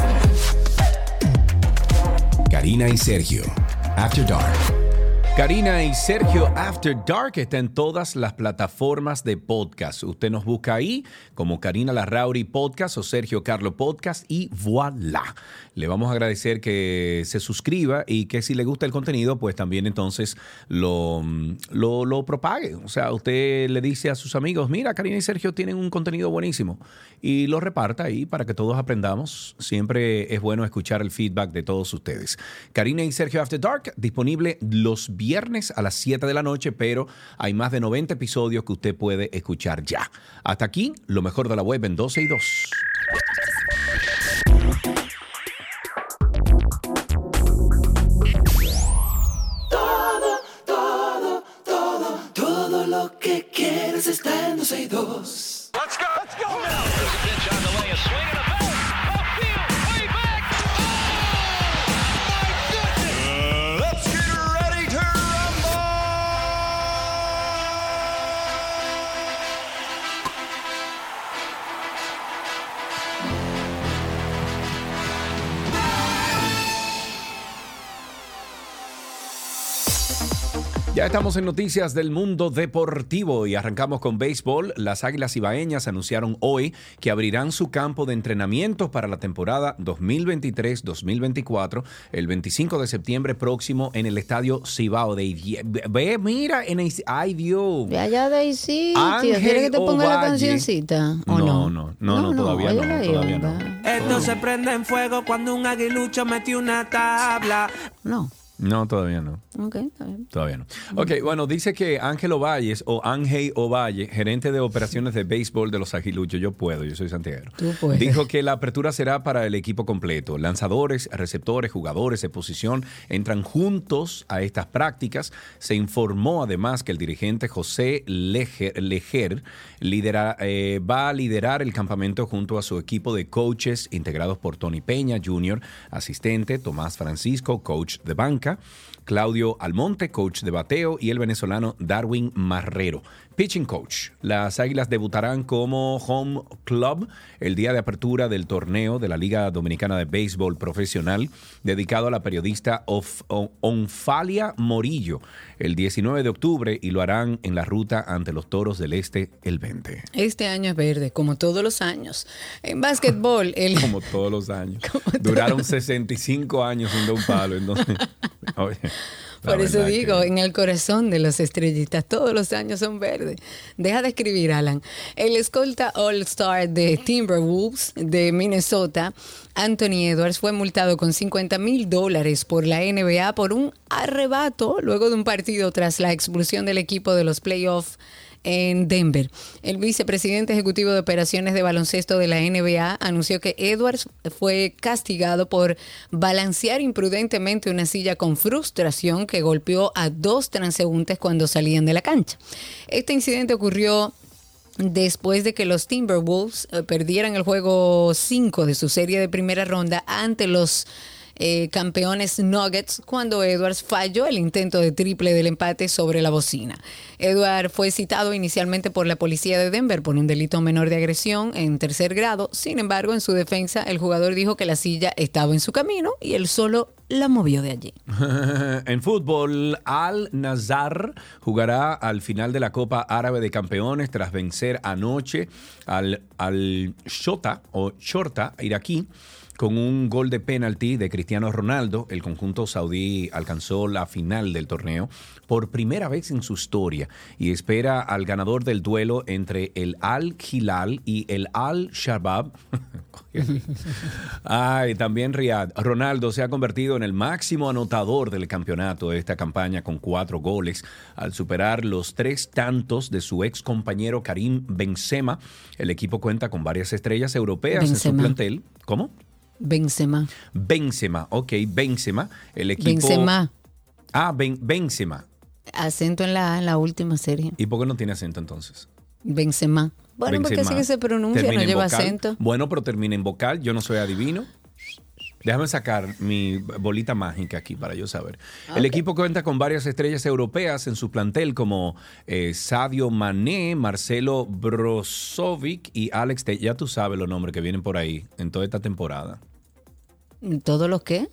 Karina y Sergio, After Dark. Karina y Sergio After Dark está en todas las plataformas de podcast. Usted nos busca ahí como Karina Larrauri Podcast o Sergio Carlo Podcast y voilà. Le vamos a agradecer que se suscriba y que si le gusta el contenido, pues también entonces lo, lo, lo propague. O sea, usted le dice a sus amigos, mira, Karina y Sergio tienen un contenido buenísimo y lo reparta ahí para que todos aprendamos. Siempre es bueno escuchar el feedback de todos ustedes. Karina y Sergio After Dark, disponible los viernes a las 7 de la noche, pero hay más de 90 episodios que usted puede escuchar ya. Hasta aquí, lo mejor de la web en 12 y 2. Que quieres está en 12 y 2. Let's go, let's go now. Ya estamos en noticias del mundo deportivo y arrancamos con béisbol. Las Águilas Ibaeñas anunciaron hoy que abrirán su campo de entrenamiento para la temporada 2023-2024 el 25 de septiembre próximo en el estadio Cibao de Ve, mira, en ay Dios. Ve allá de sitio. ¿Quieres que te ponga la cancioncita? no, no, no, no, no, todavía no, todavía no. Esto se prende en fuego cuando un aguilucho metió una tabla. No. No, todavía no. Ok, está bien. Todavía no. Ok, bueno, dice que Ángel Ovalles o Ángel Ovalle, gerente de operaciones de béisbol de los Agiluchos, yo puedo, yo soy santiago. Tú puedes. Dijo que la apertura será para el equipo completo. Lanzadores, receptores, jugadores de posición entran juntos a estas prácticas. Se informó además que el dirigente José Leger, lidera, eh, va a liderar el campamento junto a su equipo de coaches integrados por Tony Peña Jr., asistente, Tomás Francisco, coach de banca Claudio Almonte, coach de bateo, y el venezolano Darwin Marrero. Pitching Coach. Las Águilas debutarán como home club el día de apertura del torneo de la Liga Dominicana de Béisbol Profesional dedicado a la periodista Onfalia Morillo el 19 de octubre y lo harán en la ruta ante los Toros del Este el 20. Este año es verde, como todos los años. En básquetbol, el... como todos los años. Duraron 65 años sin un palo. Entonces, oye. Por eso digo, en el corazón de los estrellitas, todos los años son verdes. Deja de escribir, Alan. El escolta All-Star de Timberwolves de Minnesota, Anthony Edwards, fue multado con 50 mil dólares por la NBA por un arrebato luego de un partido tras la expulsión del equipo de los playoffs en Denver. El vicepresidente ejecutivo de operaciones de baloncesto de la NBA anunció que Edwards fue castigado por balancear imprudentemente una silla con frustración que golpeó a dos transeúntes cuando salían de la cancha. Este incidente ocurrió después de que los Timberwolves eh, perdieran el juego 5 de su serie de primera ronda ante los eh, campeones Nuggets cuando Edwards falló el intento de triple del empate sobre la bocina. Edwards fue citado inicialmente por la policía de Denver por un delito menor de agresión en tercer grado. Sin embargo, en su defensa, el jugador dijo que la silla estaba en su camino y él solo la movió de allí. en fútbol, Al Nazar jugará al final de la Copa Árabe de Campeones tras vencer anoche al, al Shota o Shorta iraquí con un gol de penalti de Cristiano Ronaldo, el conjunto saudí alcanzó la final del torneo por primera vez en su historia y espera al ganador del duelo entre el Al Hilal y el Al Shabab. Ay, también Riyad. Ronaldo se ha convertido en el máximo anotador del campeonato de esta campaña con cuatro goles al superar los tres tantos de su ex compañero Karim Benzema. El equipo cuenta con varias estrellas europeas en su plantel. ¿Cómo? Benzema. Benzema, ok, Benzema. El equipo. Benzema. Ah, ben, Benzema. Acento en la, la última serie. ¿Y por qué no tiene acento entonces? Benzema. Bueno, porque así que se pronuncia, no lleva acento. Bueno, pero termina en vocal. Yo no soy adivino. Déjame sacar mi bolita mágica aquí para yo saber. El equipo cuenta con varias estrellas europeas en su plantel como eh, Sadio Mané, Marcelo Brozovic y Alex Te Ya tú sabes los nombres que vienen por ahí en toda esta temporada. ¿Todos los qué?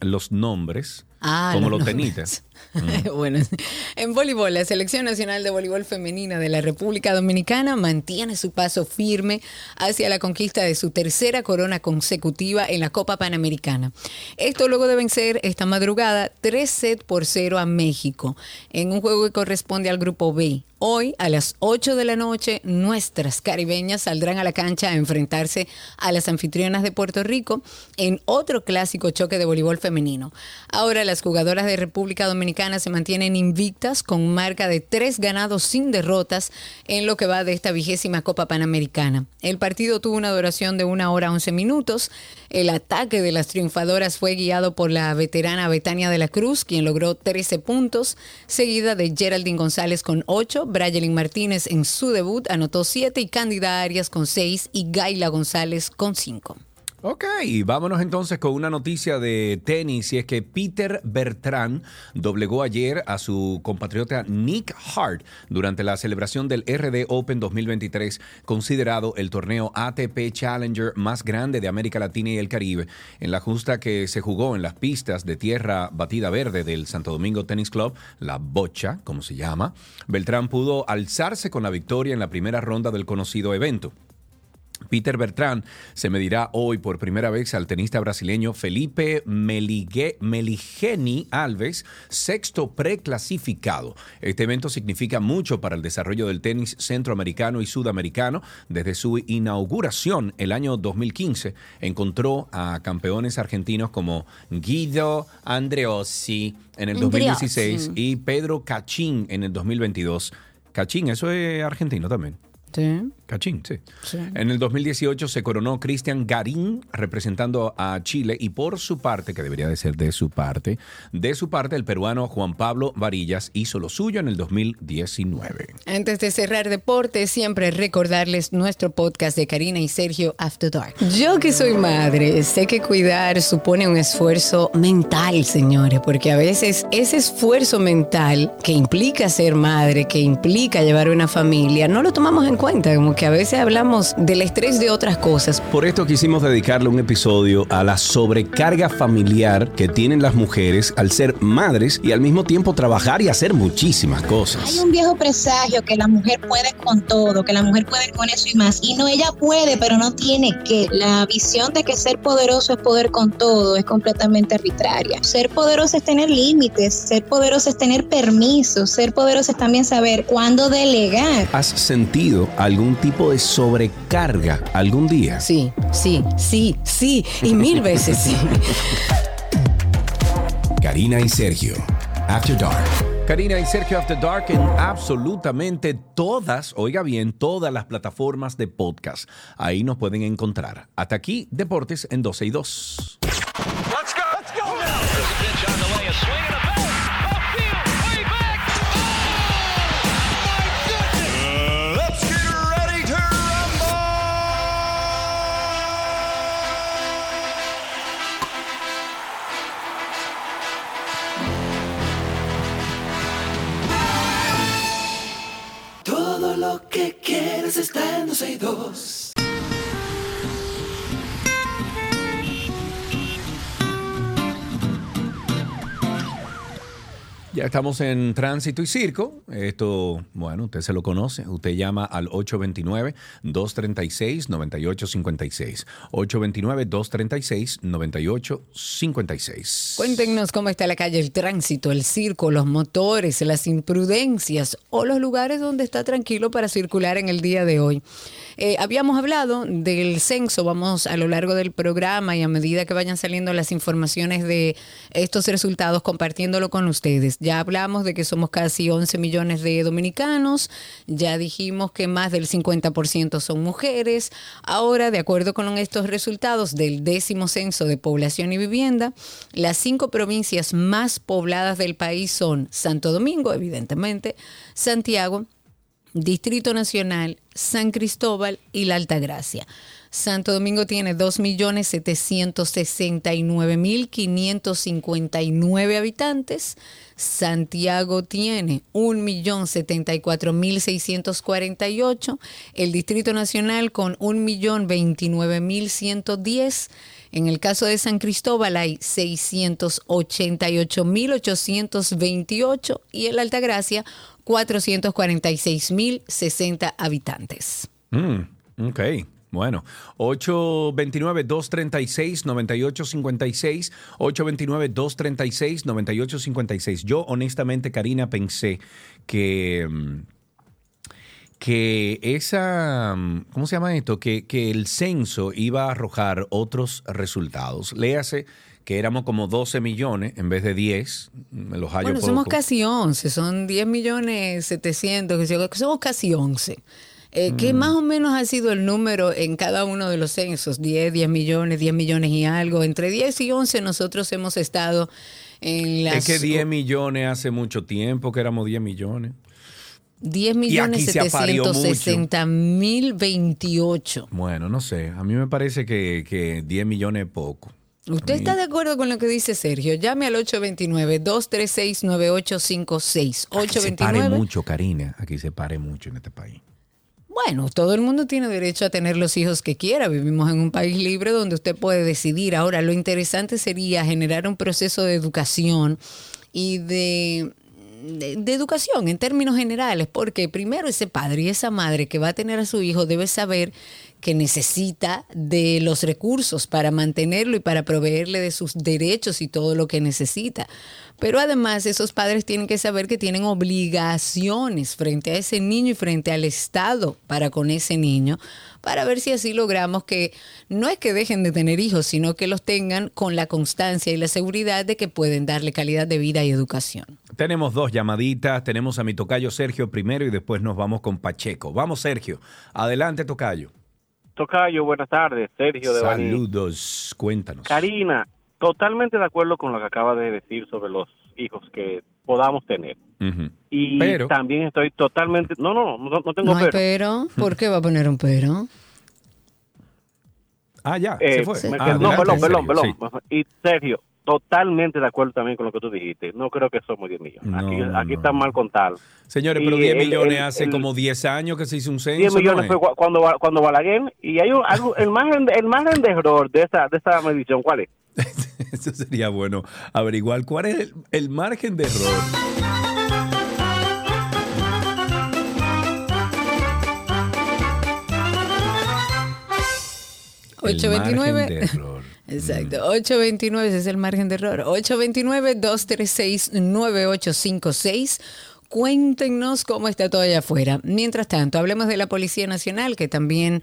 Los nombres Ah, como los, tenitas. bueno, en voleibol, la Selección Nacional de Voleibol Femenina de la República Dominicana mantiene su paso firme hacia la conquista de su tercera corona consecutiva en la Copa Panamericana. Esto luego de vencer esta madrugada 3 sets por 0 a México en un juego que corresponde al grupo B. Hoy, a las 8 de la noche, nuestras caribeñas saldrán a la cancha a enfrentarse a las anfitrionas de Puerto Rico en otro clásico choque de voleibol femenino. Ahora, las jugadoras de República Dominicana se mantienen invictas con marca de tres ganados sin derrotas en lo que va de esta vigésima Copa Panamericana. El partido tuvo una duración de una hora once minutos. El ataque de las triunfadoras fue guiado por la veterana Betania de la Cruz, quien logró 13 puntos, seguida de Geraldine González con 8, Brayelin Martínez en su debut anotó 7 y Cándida Arias con 6 y Gaila González con 5. Ok, vámonos entonces con una noticia de tenis y es que Peter Bertrand doblegó ayer a su compatriota Nick Hart durante la celebración del RD Open 2023, considerado el torneo ATP Challenger más grande de América Latina y el Caribe, en la justa que se jugó en las pistas de tierra batida verde del Santo Domingo Tennis Club, la bocha, como se llama. Beltrán pudo alzarse con la victoria en la primera ronda del conocido evento. Peter Bertrand se medirá hoy por primera vez al tenista brasileño Felipe Meligeni Alves, sexto preclasificado. Este evento significa mucho para el desarrollo del tenis centroamericano y sudamericano. Desde su inauguración el año 2015, encontró a campeones argentinos como Guido Andreossi en el 2016 y Pedro Cachín en el 2022. Cachín, eso es argentino también. Sí. Cachín, sí. En el 2018 se coronó Cristian Garín representando a Chile y por su parte, que debería de ser de su parte, de su parte el peruano Juan Pablo Varillas hizo lo suyo en el 2019. Antes de cerrar deporte, siempre recordarles nuestro podcast de Karina y Sergio After Dark. Yo que soy madre, sé que cuidar supone un esfuerzo mental, señores, porque a veces ese esfuerzo mental que implica ser madre, que implica llevar una familia, no lo tomamos en cuenta como que a veces hablamos del estrés de otras cosas. Por esto quisimos dedicarle un episodio a la sobrecarga familiar que tienen las mujeres al ser madres y al mismo tiempo trabajar y hacer muchísimas cosas. Hay un viejo presagio que la mujer puede con todo, que la mujer puede con eso y más. Y no, ella puede, pero no tiene que. La visión de que ser poderoso es poder con todo es completamente arbitraria. Ser poderoso es tener límites, ser poderoso es tener permisos, ser poderoso es también saber cuándo delegar. ¿Has sentido algún tipo de sobrecarga algún día? Sí, sí, sí, sí, y mil veces sí. Karina y Sergio, After Dark. Karina y Sergio After Dark en absolutamente todas, oiga bien, todas las plataformas de podcast. Ahí nos pueden encontrar. Hasta aquí, Deportes en 12 y 2. Que quieres está en 12 y 2. Ya estamos en tránsito y circo. Esto, bueno, usted se lo conoce. Usted llama al 829-236-9856. 829-236-9856. Cuéntenos cómo está la calle, el tránsito, el circo, los motores, las imprudencias o los lugares donde está tranquilo para circular en el día de hoy. Eh, habíamos hablado del censo, vamos a lo largo del programa y a medida que vayan saliendo las informaciones de estos resultados, compartiéndolo con ustedes. Ya hablamos de que somos casi 11 millones de dominicanos, ya dijimos que más del 50% son mujeres. Ahora, de acuerdo con estos resultados del décimo censo de población y vivienda, las cinco provincias más pobladas del país son Santo Domingo, evidentemente, Santiago, Distrito Nacional, San Cristóbal y La Altagracia. Santo Domingo tiene 2.769.559 habitantes. Santiago tiene 1.074.648. El Distrito Nacional con 1.029.110. En el caso de San Cristóbal hay 688.828 y en La Altagracia 446.060 habitantes. Mm, ok. Bueno, 829-236-9856, 829-236-9856. Yo honestamente, Karina, pensé que, mm, que esa, mm, ¿cómo se llama esto? Que, que el censo iba a arrojar otros resultados. Léase que éramos como 12 millones en vez de 10. Me los bueno, somos casi 11, son 10 millones 700, somos casi 11. Eh, ¿Qué mm. más o menos ha sido el número en cada uno de los censos? 10, 10 millones, 10 millones y algo. Entre 10 y 11 nosotros hemos estado en las... Es que 10 millones hace mucho tiempo que éramos 10 millones. 10 millones 760 mil 28. Bueno, no sé. A mí me parece que, que 10 millones es poco. ¿Usted está de acuerdo con lo que dice Sergio? Llame al 829-236-9856. 829. Aquí se pare mucho, Karina. Aquí se pare mucho en este país. Bueno, todo el mundo tiene derecho a tener los hijos que quiera. Vivimos en un país libre donde usted puede decidir. Ahora, lo interesante sería generar un proceso de educación y de, de, educación en términos generales, porque primero ese padre y esa madre que va a tener a su hijo debe saber que necesita de los recursos para mantenerlo y para proveerle de sus derechos y todo lo que necesita. Pero además esos padres tienen que saber que tienen obligaciones frente a ese niño y frente al Estado para con ese niño, para ver si así logramos que no es que dejen de tener hijos, sino que los tengan con la constancia y la seguridad de que pueden darle calidad de vida y educación. Tenemos dos llamaditas, tenemos a mi tocayo Sergio primero y después nos vamos con Pacheco. Vamos Sergio, adelante tocayo. Tocayo, buenas tardes. Sergio de Saludos, cuéntanos. Karina, totalmente de acuerdo con lo que acaba de decir sobre los hijos que podamos tener. Y también estoy totalmente... No, no, no, no tengo no pero. ¿Por qué va a poner un pero? Ah, ya, se eh, fue. Ah, no, perdón, perdón, perdón. Y Sergio, totalmente de acuerdo también con lo que tú dijiste. No creo que somos 10 millones. aquí, aquí está mal contado. Señores, pero 10 millones hace como 10 años que se hizo un censo. 10 millones fue cuando, cuando Balaguer. Y hay un, algo, el, margen, el margen de error de esta, de esta medición, ¿cuál es? Eso sería bueno averiguar cuál es el, el margen de error. 829. Exacto. 829, ese es el margen de error. 829-236-9856. Cuéntenos cómo está todo allá afuera. Mientras tanto, hablemos de la Policía Nacional, que también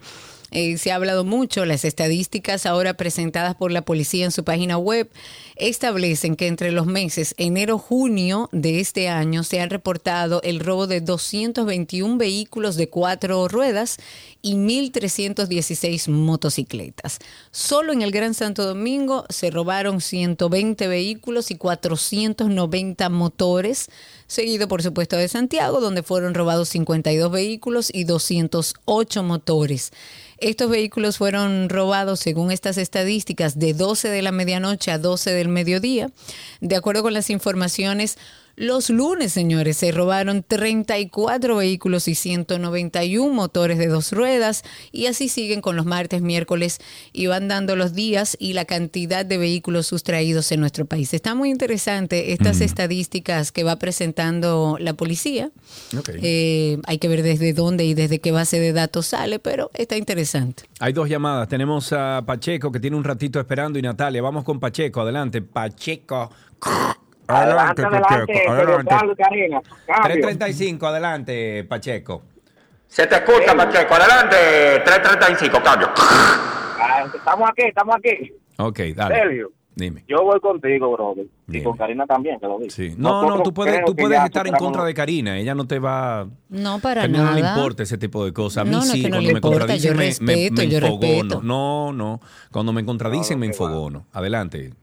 eh, se ha hablado mucho, las estadísticas ahora presentadas por la policía en su página web establecen que entre los meses enero-junio de este año se han reportado el robo de 221 vehículos de cuatro ruedas y 1.316 motocicletas. Solo en el Gran Santo Domingo se robaron 120 vehículos y 490 motores, seguido por supuesto de Santiago, donde fueron robados 52 vehículos y 208 motores. Estos vehículos fueron robados, según estas estadísticas, de 12 de la medianoche a 12 del mediodía. De acuerdo con las informaciones, Los lunes, señores, se robaron 34 vehículos y 191 motores de dos ruedas y así siguen con los martes, miércoles y van dando los días y la cantidad de vehículos sustraídos en nuestro país. Está muy interesante estas estadísticas que va presentando la policía. Eh, hay que ver desde dónde y desde qué base de datos sale, pero está interesante. Hay dos llamadas. Tenemos a Pacheco que tiene un ratito esperando y Natalia. Vamos con Pacheco. Adelante, Pacheco. Adelante, adelante, Pacheco. Adelante. 335, adelante, Pacheco. Se te escucha, Pacheco. Adelante, 335, cambio. Ah, estamos aquí, estamos aquí. Ok, dale. Sergio. Dime. Yo voy contigo, brother. Y con Karina también, te lo digo. Sí. No, no, tú puedes, tú puedes estar en contra de Karina. Ella no te va. No, para nada. no le importa ese tipo de cosas. A mí no, no, sí, cuando me importa, contradicen, yo me, respeto, me, me yo enfogono. respeto. No, no. Cuando me contradicen, No, me enfogono. Adelante.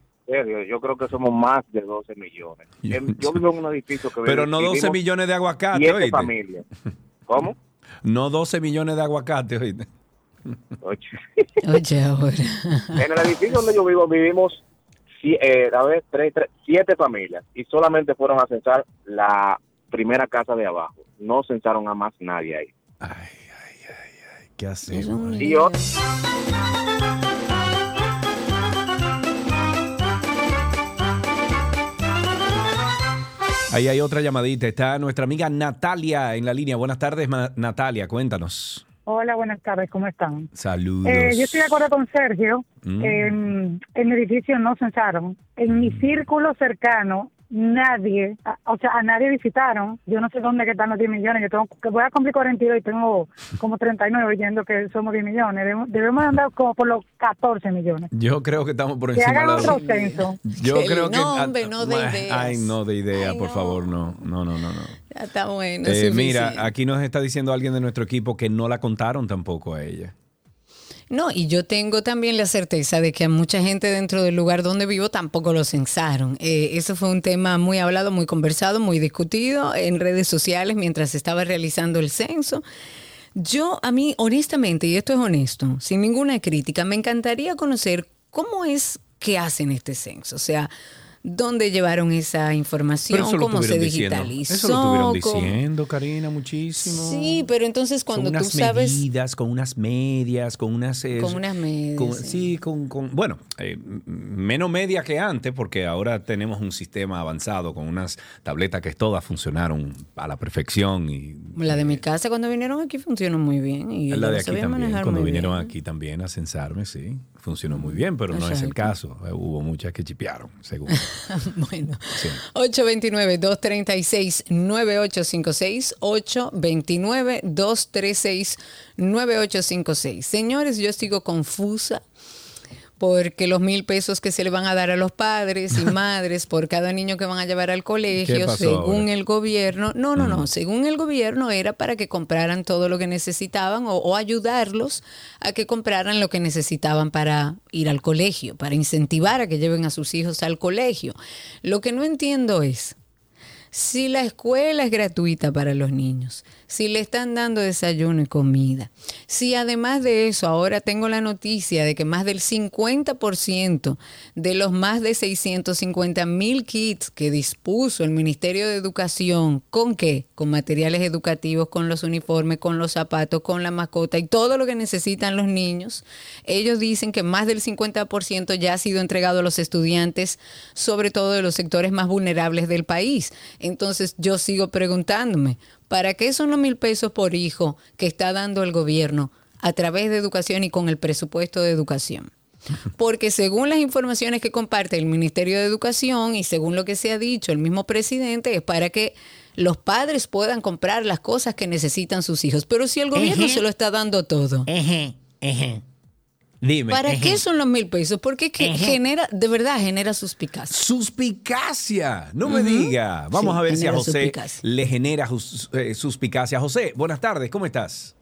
Yo creo que somos más de 12 millones. Yo vivo en un edificio que Pero no 12 vivimos millones de aguacate, siete oíste. familias. ¿Cómo? No 12 millones de aguacate, oíste. Oye. Oye, ahora. En el edificio donde yo vivo vivimos eh, a ver, tres, tres- siete familias y solamente fueron a censar la primera casa de abajo. No censaron a más nadie ahí. ¿Qué hacemos? Y yo, Ahí hay otra llamadita. Está nuestra amiga Natalia en la línea. Buenas tardes, Natalia. Cuéntanos. Hola, buenas tardes, ¿cómo están? Saludos. Eh, yo estoy de acuerdo con Sergio. Mm. En, en mi edificio no censaron. En mi círculo cercano, nadie, a- o sea, a nadie visitaron. Yo no sé dónde que están los 10 millones. Yo tengo que voy a cumplir 42 y tengo como 39 oyendo que somos 10 millones. Debemos, debemos andar como por los 14 millones. Yo creo que estamos por Que encima hagan de la- otro censo. Yo Qué creo que. no, hombre, no de ideas. Ay, no de idea, por favor, no. No, no, no, no. Ya está bueno. Eh, mira, aquí nos está diciendo alguien de nuestro equipo que no la contaron tampoco a ella. No, y yo tengo también la certeza de que a mucha gente dentro del lugar donde vivo tampoco lo censaron. Eh, eso fue un tema muy hablado, muy conversado, muy discutido en redes sociales mientras estaba realizando el censo. Yo, a mí, honestamente, y esto es honesto, sin ninguna crítica, me encantaría conocer cómo es que hacen este censo. O sea, dónde llevaron esa información, cómo se estuvieron diciendo. digitalizó. Eso lo estuvieron diciendo, Karina, muchísimo. Sí, pero entonces cuando con tú unas sabes... medidas, con unas medias, con unas... eh, Con unas medias, con- sí. sí, con, con- Bueno, eh, menos media que antes, porque ahora tenemos un sistema avanzado con unas tabletas que todas funcionaron a la perfección y La de mi casa cuando vinieron aquí funcionó muy bien. Y la de aquí también. Cuando vinieron bien. aquí también a censarme, sí, funcionó muy bien, pero no es el caso. Eh, Hubo muchas que chipearon, según. bueno. Sí. 829-236-9856. 829-236-9856. Señores, yo sigo confusa porque los mil pesos que se le van a dar a los padres y madres por cada niño que van a llevar al ¿Qué colegio, pasó según ahora? el gobierno, no, no, no, según el gobierno era para que compraran todo lo que necesitaban o, o ayudarlos a que compraran lo que necesitaban para ir al colegio, para incentivar a que lleven a sus hijos al colegio. Lo que no entiendo es, si la escuela es gratuita para los niños, si le están dando desayuno y comida, si además de eso ahora tengo la noticia de que más del 50% de los más de 650 mil kits que dispuso el Ministerio de Educación, ¿con qué? Con materiales educativos, con los uniformes, con los zapatos, con la mascota y todo lo que necesitan los niños, ellos dicen que más del 50% ya ha sido entregado a los estudiantes, sobre todo de los sectores más vulnerables del país. Entonces yo sigo preguntándome, ¿para qué son los mil pesos por hijo que está dando el gobierno a través de educación y con el presupuesto de educación? Porque según las informaciones que comparte el Ministerio de Educación y según lo que se ha dicho el mismo presidente, es para que los padres puedan comprar las cosas que necesitan sus hijos. Pero si el gobierno Ejé. se lo está dando todo, Dime. ¿para ejé. qué son los mil pesos? Porque es que Ejé. genera, de verdad, genera suspicacia. Suspicacia, no me diga. Vamos Sí, a ver si a José suspicacia. le genera eh, suspicacia. José, buenas tardes, ¿cómo estás?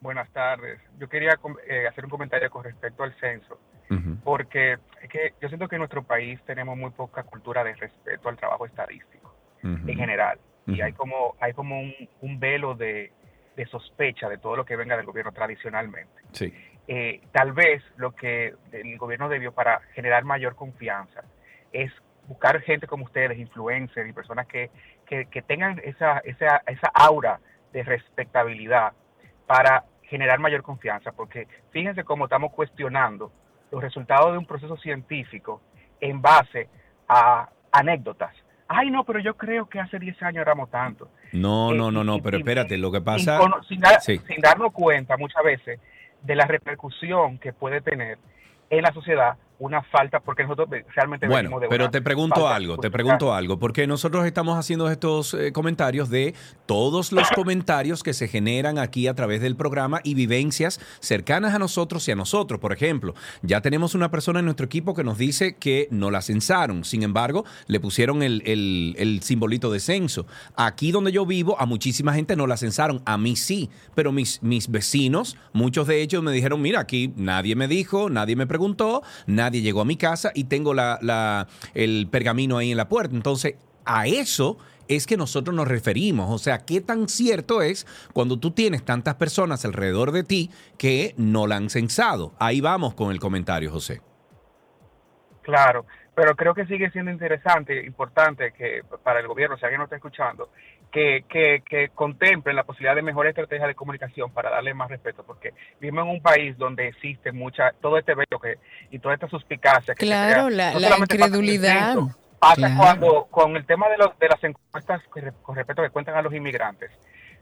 Buenas tardes. Yo quería eh, hacer un comentario con respecto al censo, porque es que yo siento que en nuestro país tenemos muy poca cultura de respeto al trabajo estadístico en general. Y hay como, hay como un, un velo de, de sospecha de todo lo que venga del gobierno tradicionalmente. Sí. Eh, tal vez lo que el gobierno debió para generar mayor confianza es buscar gente como ustedes, influencers y personas que, que, que tengan esa, esa, esa aura de respectabilidad para generar mayor confianza, porque fíjense cómo estamos cuestionando los resultados de un proceso científico en base a anécdotas. Ay, no, pero yo creo que hace 10 años éramos tanto. No, no, no, no, pero espérate, lo que pasa... Sin, sin darnos cuenta muchas veces de la repercusión que puede tener en la sociedad una falta porque nosotros realmente bueno pero te pregunto algo te pregunto algo porque nosotros estamos haciendo estos eh, comentarios de todos los comentarios que se generan aquí a través del programa y vivencias cercanas a nosotros y a nosotros. Por ejemplo ya tenemos una persona en nuestro equipo que nos dice que no la censaron sin embargo le pusieron el, el simbolito de censo. Aquí donde yo vivo a muchísima gente no la censaron a mí sí pero mis, mis vecinos muchos de ellos me dijeron mira aquí nadie me dijo nadie me preguntó nadie nadie llegó a mi casa y tengo la, el pergamino ahí en la puerta. Entonces, a eso es que nosotros nos referimos. O sea, ¿qué tan cierto es cuando tú tienes tantas personas alrededor de ti que no la han censado? Ahí vamos con el comentario, José. Claro, pero creo que sigue siendo interesante, importante que para el gobierno, si alguien no está escuchando, que, que, que contemplen la posibilidad de mejor estrategia de comunicación para darle más respeto, porque vivimos en un país donde existe mucha, todo este bello que, y toda esta suspicacia. Que claro, la, incredulidad. Pasa cuando, con el tema de, de las encuestas con respecto que cuentan a los inmigrantes,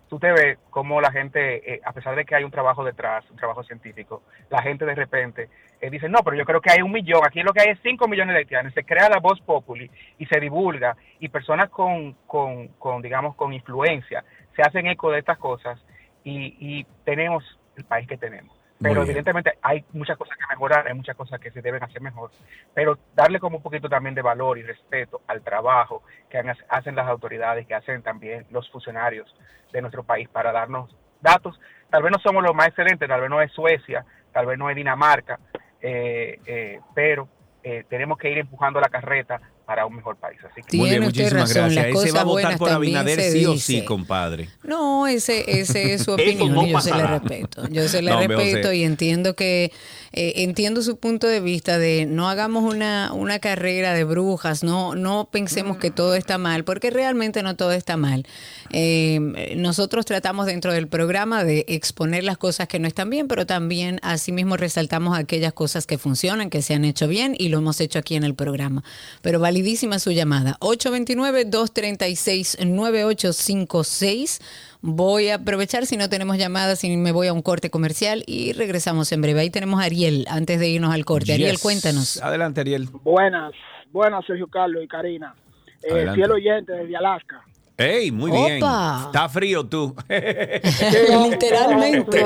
tú te ves como la gente, eh, a pesar de que hay un trabajo detrás, un trabajo científico, la gente de repente eh, dice, no, pero yo creo que hay un millón, aquí lo que hay es cinco millones de haitianos, se crea la voz populi y se divulga y personas con, con, con digamos, con influencia se hacen eco de estas cosas y, y tenemos el país que tenemos. Pero evidentemente hay muchas cosas que mejorar, hay muchas cosas que se deben hacer mejor, pero darle como un poquito también de valor y respeto al trabajo que hacen las autoridades, que hacen también los funcionarios de nuestro país para darnos datos. Tal vez no somos los más excelentes, tal vez no es Suecia, tal vez no es Dinamarca, eh, eh, pero eh, tenemos que ir empujando la carreta para un mejor país. Así que, Muy bien, muchísimas gracias. Ese va a votar por Abinader sí o sí, compadre. No, ese, ese es su opinión y yo se le respeto. Yo se le respeto y entiendo que eh, entiendo su punto de vista de no hagamos una, una carrera de brujas, no, no pensemos que todo está mal, porque realmente no todo está mal. Eh, nosotros tratamos dentro del programa de exponer las cosas que no están bien, pero también asimismo resaltamos aquellas cosas que funcionan, que se han hecho bien y lo hemos hecho aquí en el programa. Pero vale validísima su llamada. 829-236-9856. Voy a aprovechar si no tenemos llamadas y me voy a un corte comercial y regresamos en breve. Ahí tenemos a Ariel antes de irnos al corte. Ariel, cuéntanos. Adelante, Ariel. Buenas, buenas, Sergio Carlos y Karina. Eh, fiel oyente desde Alaska. ¡Ey, muy bien! Está frío tú. Literalmente.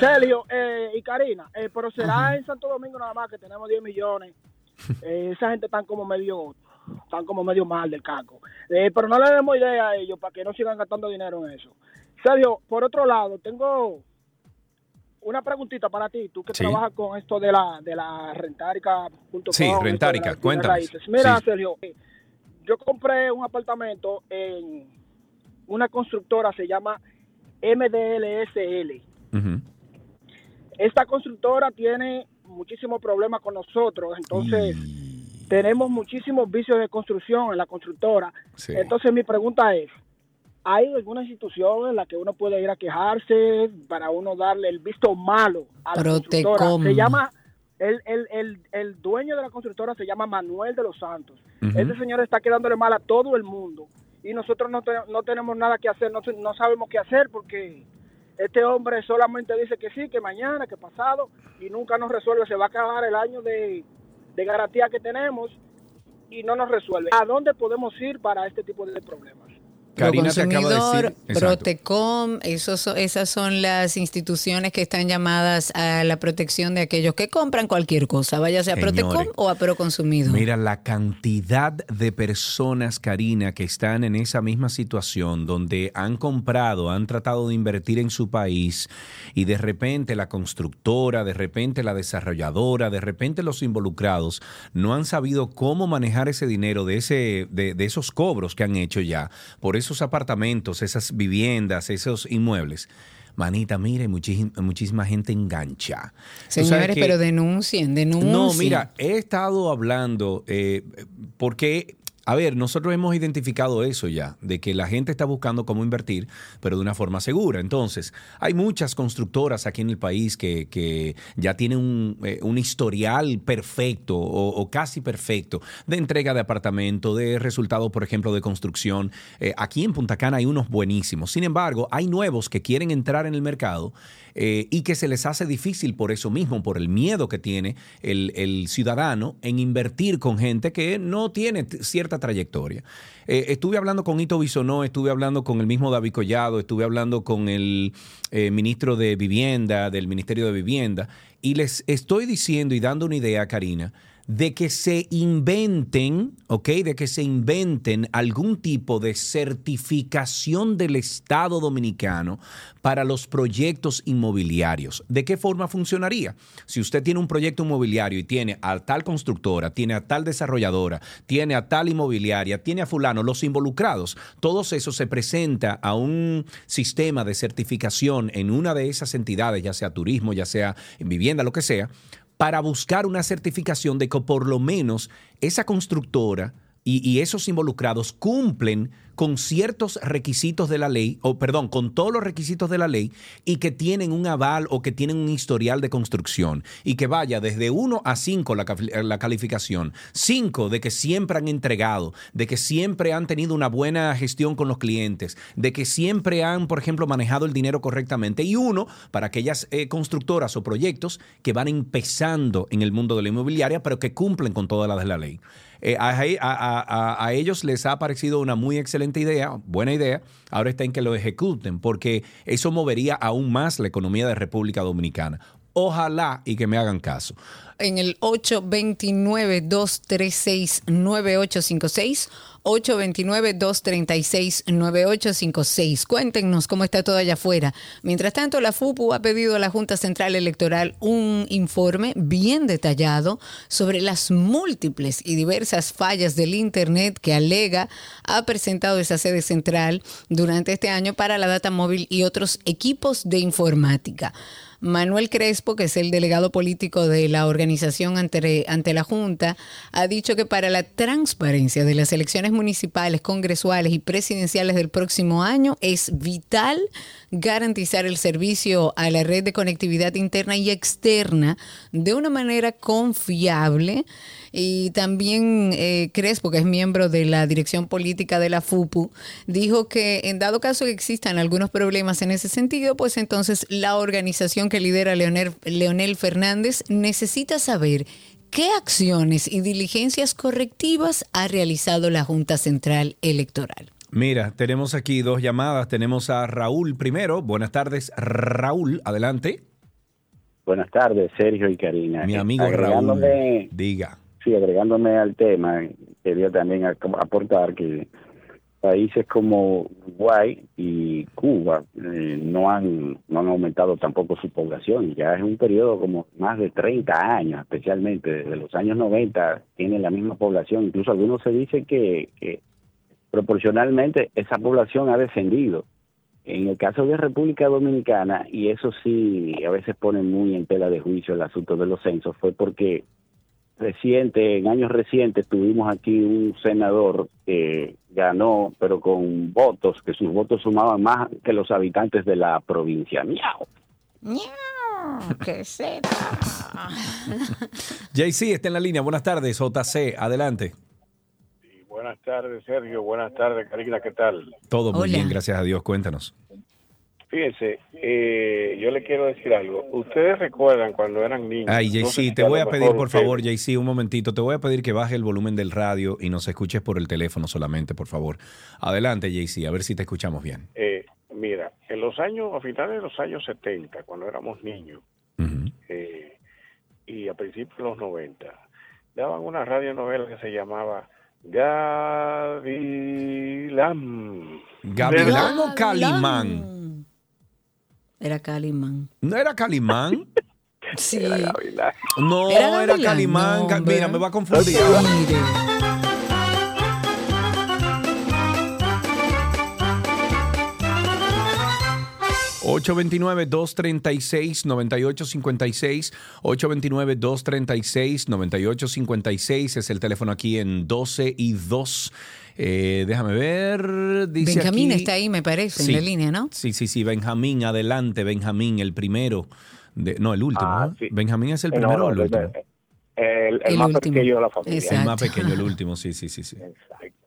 Sergio eh, y Karina, eh, pero será en Santo Domingo nada más que tenemos 10 millones eh, esa gente están como medio están como medio mal del caco. Eh, pero no le demos idea a ellos para que no sigan gastando dinero en eso. Sergio, por otro lado, tengo una preguntita para ti, tú que trabajas con esto de la de la rentarica.com. Sí, rentarica, cuéntame. Mira, Sergio, yo compré un apartamento en una constructora, se llama MDLSL. Esta constructora tiene muchísimos problemas con nosotros, entonces tenemos muchísimos vicios de construcción en la constructora. Entonces mi pregunta es, ¿hay alguna institución en la que uno puede ir a quejarse para uno darle el visto malo a la constructora? Se llama, el, el, el, el, dueño de la constructora se llama Manuel de los Santos. Ese señor está quedándole mal a todo el mundo y nosotros no, no tenemos nada que hacer, no, no sabemos qué hacer porque este hombre solamente dice que sí, que mañana, que pasado, y nunca nos resuelve. Se va a acabar el año de, de garantía que tenemos y no nos resuelve. ¿A dónde podemos ir para este tipo de problemas? Karina te acaba de decir. Protecom, esos, esas son las instituciones que están llamadas a la protección de aquellos que compran cualquier cosa, vaya sea a Protecom o a Proconsumidor. Mira la cantidad de personas, Karina, que están en esa misma situación, donde han comprado, han tratado de invertir en su país y de repente la constructora, de repente la desarrolladora, de repente los involucrados no han sabido cómo manejar ese dinero de, ese, de, de esos cobros que han hecho ya. Por eso esos apartamentos, esas viviendas, esos inmuebles, manita, mire, muchísima gente engancha. Señores, pero denuncien, denuncien. No, mira, he estado hablando, eh, porque a ver, nosotros hemos identificado eso ya, de que la gente está buscando cómo invertir, pero de una forma segura. Entonces, hay muchas constructoras aquí en el país que, ya tienen un, eh, historial perfecto o, casi perfecto de entrega de apartamento, de resultados, por ejemplo, de construcción. Eh, aquí en Punta Cana hay unos buenísimos. Sin embargo, hay nuevos que quieren entrar en el mercado eh, y que se les hace difícil por eso mismo, por el miedo que tiene el, ciudadano en invertir con gente que no tiene cierta trayectoria. Eh, estuve hablando con Ito Bisonó, estuve hablando con el mismo David Collado, estuve hablando con el eh, ministro de Vivienda, del Ministerio de Vivienda, y les estoy diciendo y dando una idea, Karina, de que se inventen, ¿ok? De que se inventen algún tipo de certificación del Estado dominicano para los proyectos inmobiliarios. ¿De qué forma funcionaría? Si usted tiene un proyecto inmobiliario y tiene a tal constructora, tiene a tal desarrolladora, tiene a tal inmobiliaria, tiene a fulano, los involucrados, todos esos se presenta a un sistema de certificación en una de esas entidades, ya sea turismo, ya sea en vivienda, lo que sea, para buscar una certificación de que por lo menos esa constructora y, esos involucrados cumplen con ciertos requisitos de la ley, o perdón, con todos los requisitos de la ley y que tienen un aval o que tienen un historial de construcción y que vaya desde 1 a 5 la, la calificación, 5 de que siempre han entregado, de que siempre han tenido una buena gestión con los clientes, de que siempre han, por ejemplo, manejado el dinero correctamente y uno para aquellas eh, constructoras o proyectos que van empezando en el mundo de la inmobiliaria, pero que cumplen con todas las de la ley. Eh, a, ellos les ha parecido una muy excelente idea, buena idea. Ahora está en que lo ejecuten, porque eso movería aún más la economía de República Dominicana. Ojalá y que me hagan caso. En el 829-236-9856 829-236-9856. Cuéntenos cómo está todo allá afuera. Mientras tanto, la FUPU ha pedido a la Junta Central Electoral un informe bien detallado sobre las múltiples y diversas fallas del Internet que alega ha presentado esa sede central durante este año para la data móvil y otros equipos de informática. Manuel Crespo, que es el delegado político de la organización ante, la Junta, ha dicho que para la transparencia de las elecciones municipales, congresuales y presidenciales del próximo año es vital garantizar el servicio a la red de conectividad interna y externa de una manera confiable. Y también eh, Crespo, que es miembro de la dirección política de la FUPU, dijo que en dado caso que existan algunos problemas en ese sentido, pues entonces la organización que lidera Leonel, Leonel Fernández necesita saber qué acciones y diligencias correctivas ha realizado la Junta Central Electoral. Mira, tenemos aquí dos llamadas. Tenemos a Raúl primero. Buenas tardes, Raúl. Adelante. Buenas tardes, Sergio y Karina. Mi amigo Raúl. Diga. Sí, agregándome al tema, quería también aportar que países como Uruguay y Cuba eh, no han no han aumentado tampoco su población. Ya es un periodo como más de 30 años, especialmente desde los años 90, tienen la misma población. Incluso algunos se dicen que, que proporcionalmente esa población ha descendido. En el caso de República Dominicana, y eso sí a veces pone muy en tela de juicio el asunto de los censos, fue porque reciente, en años recientes tuvimos aquí un senador que ganó, pero con votos, que sus votos sumaban más que los habitantes de la provincia. ¡Miau! ¡Miau! ¡Qué será! JC está en la línea. Buenas tardes, JC. Adelante. Buenas tardes, Sergio. Buenas tardes, Karina. ¿Qué tal? Todo muy bien, gracias a Dios. Cuéntanos. Fíjense, eh, yo le quiero decir algo. Ustedes recuerdan cuando eran niños. Ay, JC, te voy a pedir, por favor, JC, un momentito. Te voy a pedir que baje el volumen del radio y nos escuches por el teléfono solamente, por favor. Adelante, JC, a ver si te escuchamos bien. Eh, mira, en los años, a finales de los años 70, cuando éramos niños, eh, y a principios de los 90, daban una radionovela que se llamaba Gavilán. ¿Gavilán o Calimán? Era Calimán. ¿No era Calimán? sí. no, era, Calimán. Mira, me va a confundir. 829-236-9856. 829-236-9856 es el teléfono aquí en 12 y 2. Eh, déjame ver. Dice Benjamín está ahí, me parece, en la línea, ¿no? Sí, sí, sí. Benjamín, adelante, Benjamín, el primero. no, el último. Ah, Benjamín es el primero o el último. El, más pequeño de la familia. El más pequeño, el último, sí, sí, sí. sí. Exacto.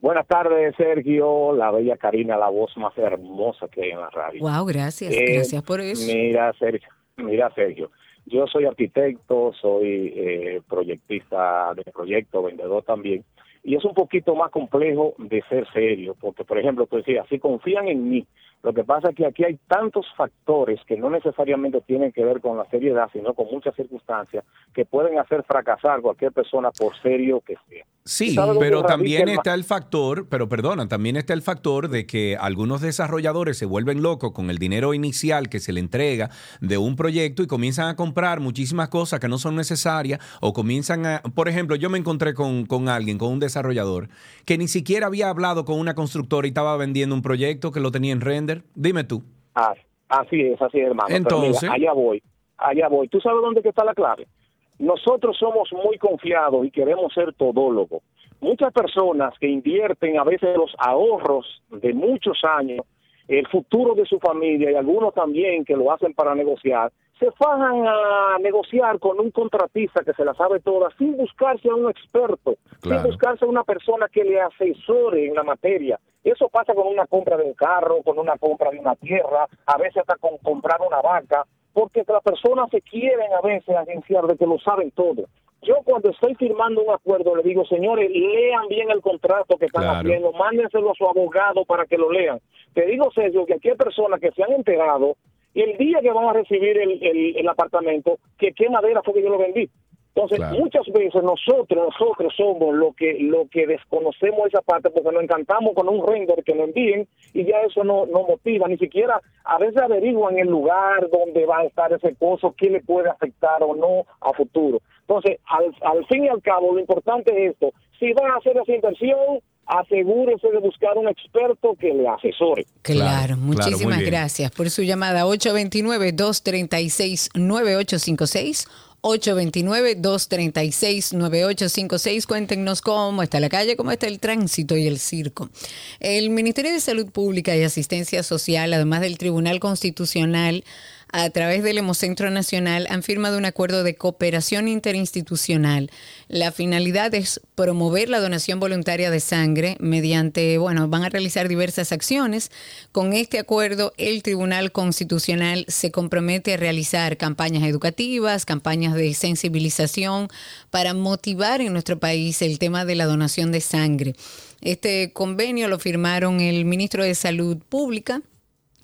Buenas tardes, Sergio, la bella Karina, la voz más hermosa que hay en la radio. Wow, gracias, eh, gracias por eso. Mira, Sergio, mira, Sergio, yo soy arquitecto, soy eh, proyectista de proyecto, vendedor también, y es un poquito más complejo de ser serio, porque, por ejemplo, tú decías, si confían en mí, lo que pasa es que aquí hay tantos factores que no necesariamente tienen que ver con la seriedad, sino con muchas circunstancias que pueden hacer fracasar cualquier persona por serio que sea. Sí, pero también está el factor, pero perdona, también está el factor de que algunos desarrolladores se vuelven locos con el dinero inicial que se le entrega de un proyecto y comienzan a comprar muchísimas cosas que no son necesarias o comienzan a, por ejemplo, yo me encontré con, con alguien, con un desarrollador, que ni siquiera había hablado con una constructora y estaba vendiendo un proyecto que lo tenía en Dime tú. Ah, así es, así es, hermano. Entonces, allá voy, allá voy. ¿Tú sabes dónde está la clave? Nosotros somos muy confiados y queremos ser todólogos. Muchas personas que invierten a veces los ahorros de muchos años, el futuro de su familia y algunos también que lo hacen para negociar, se fajan a negociar con un contratista que se la sabe toda sin buscarse a un experto, sin buscarse a una persona que le asesore en la materia. Eso pasa con una compra de un carro, con una compra de una tierra, a veces hasta con comprar una vaca porque las personas se quieren a veces agenciar de que lo saben todo. Yo cuando estoy firmando un acuerdo le digo, señores, lean bien el contrato que están haciendo, mándenselo a su abogado para que lo lean. Te digo, Sergio, que aquí hay personas que se han enterado el día que van a recibir el, el, el apartamento, que qué madera fue que yo lo vendí. Entonces, muchas veces nosotros, nosotros somos lo que lo que desconocemos esa parte porque nos encantamos con un render que nos envíen y ya eso no, no motiva, ni siquiera a veces averiguan el lugar donde va a estar ese coso, qué le puede afectar o no a futuro. Entonces, al, al fin y al cabo, lo importante es esto, si van a hacer esa inversión, asegúrese de buscar un experto que le asesore. Claro, muchísimas gracias por su llamada 829-236-9856. 829-236-9856. Cuéntenos cómo está la calle, cómo está el tránsito y el circo. El Ministerio de Salud Pública y Asistencia Social, además del Tribunal Constitucional, a través del Hemocentro Nacional han firmado un acuerdo de cooperación interinstitucional. La finalidad es promover la donación voluntaria de sangre mediante, bueno, van a realizar diversas acciones. Con este acuerdo, el Tribunal Constitucional se compromete a realizar campañas educativas, campañas de sensibilización para motivar en nuestro país el tema de la donación de sangre. Este convenio lo firmaron el ministro de Salud Pública,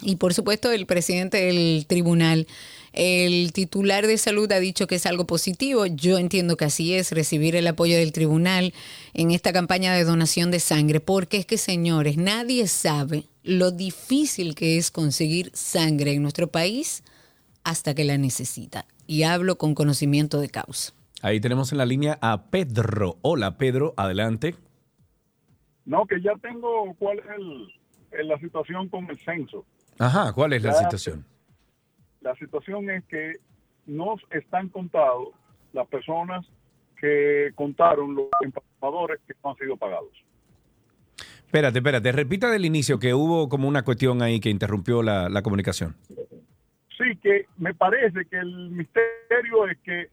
y por supuesto, el presidente del tribunal, el titular de salud ha dicho que es algo positivo. Yo entiendo que así es, recibir el apoyo del tribunal en esta campaña de donación de sangre, porque es que, señores, nadie sabe lo difícil que es conseguir sangre en nuestro país hasta que la necesita. Y hablo con conocimiento de causa. Ahí tenemos en la línea a Pedro. Hola, Pedro, adelante. No, que ya tengo cuál es la situación con el censo. Ajá, ¿cuál es la, situación? La situación es que no están contados las personas que contaron los empadronadores que no han sido pagados. Espérate, espérate, repita del inicio que hubo como una cuestión ahí que interrumpió la, la comunicación. Sí, que me parece que el misterio es que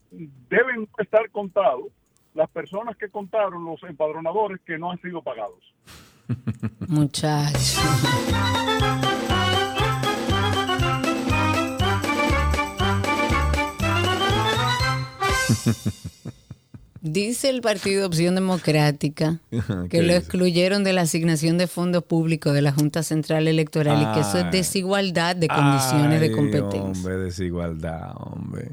deben estar contados las personas que contaron los empadronadores que no han sido pagados. Muchachos. Dice el Partido Opción Democrática que lo excluyeron de la asignación de fondos públicos de la Junta Central Electoral y que eso es desigualdad de condiciones de competencia. Hombre, desigualdad, hombre.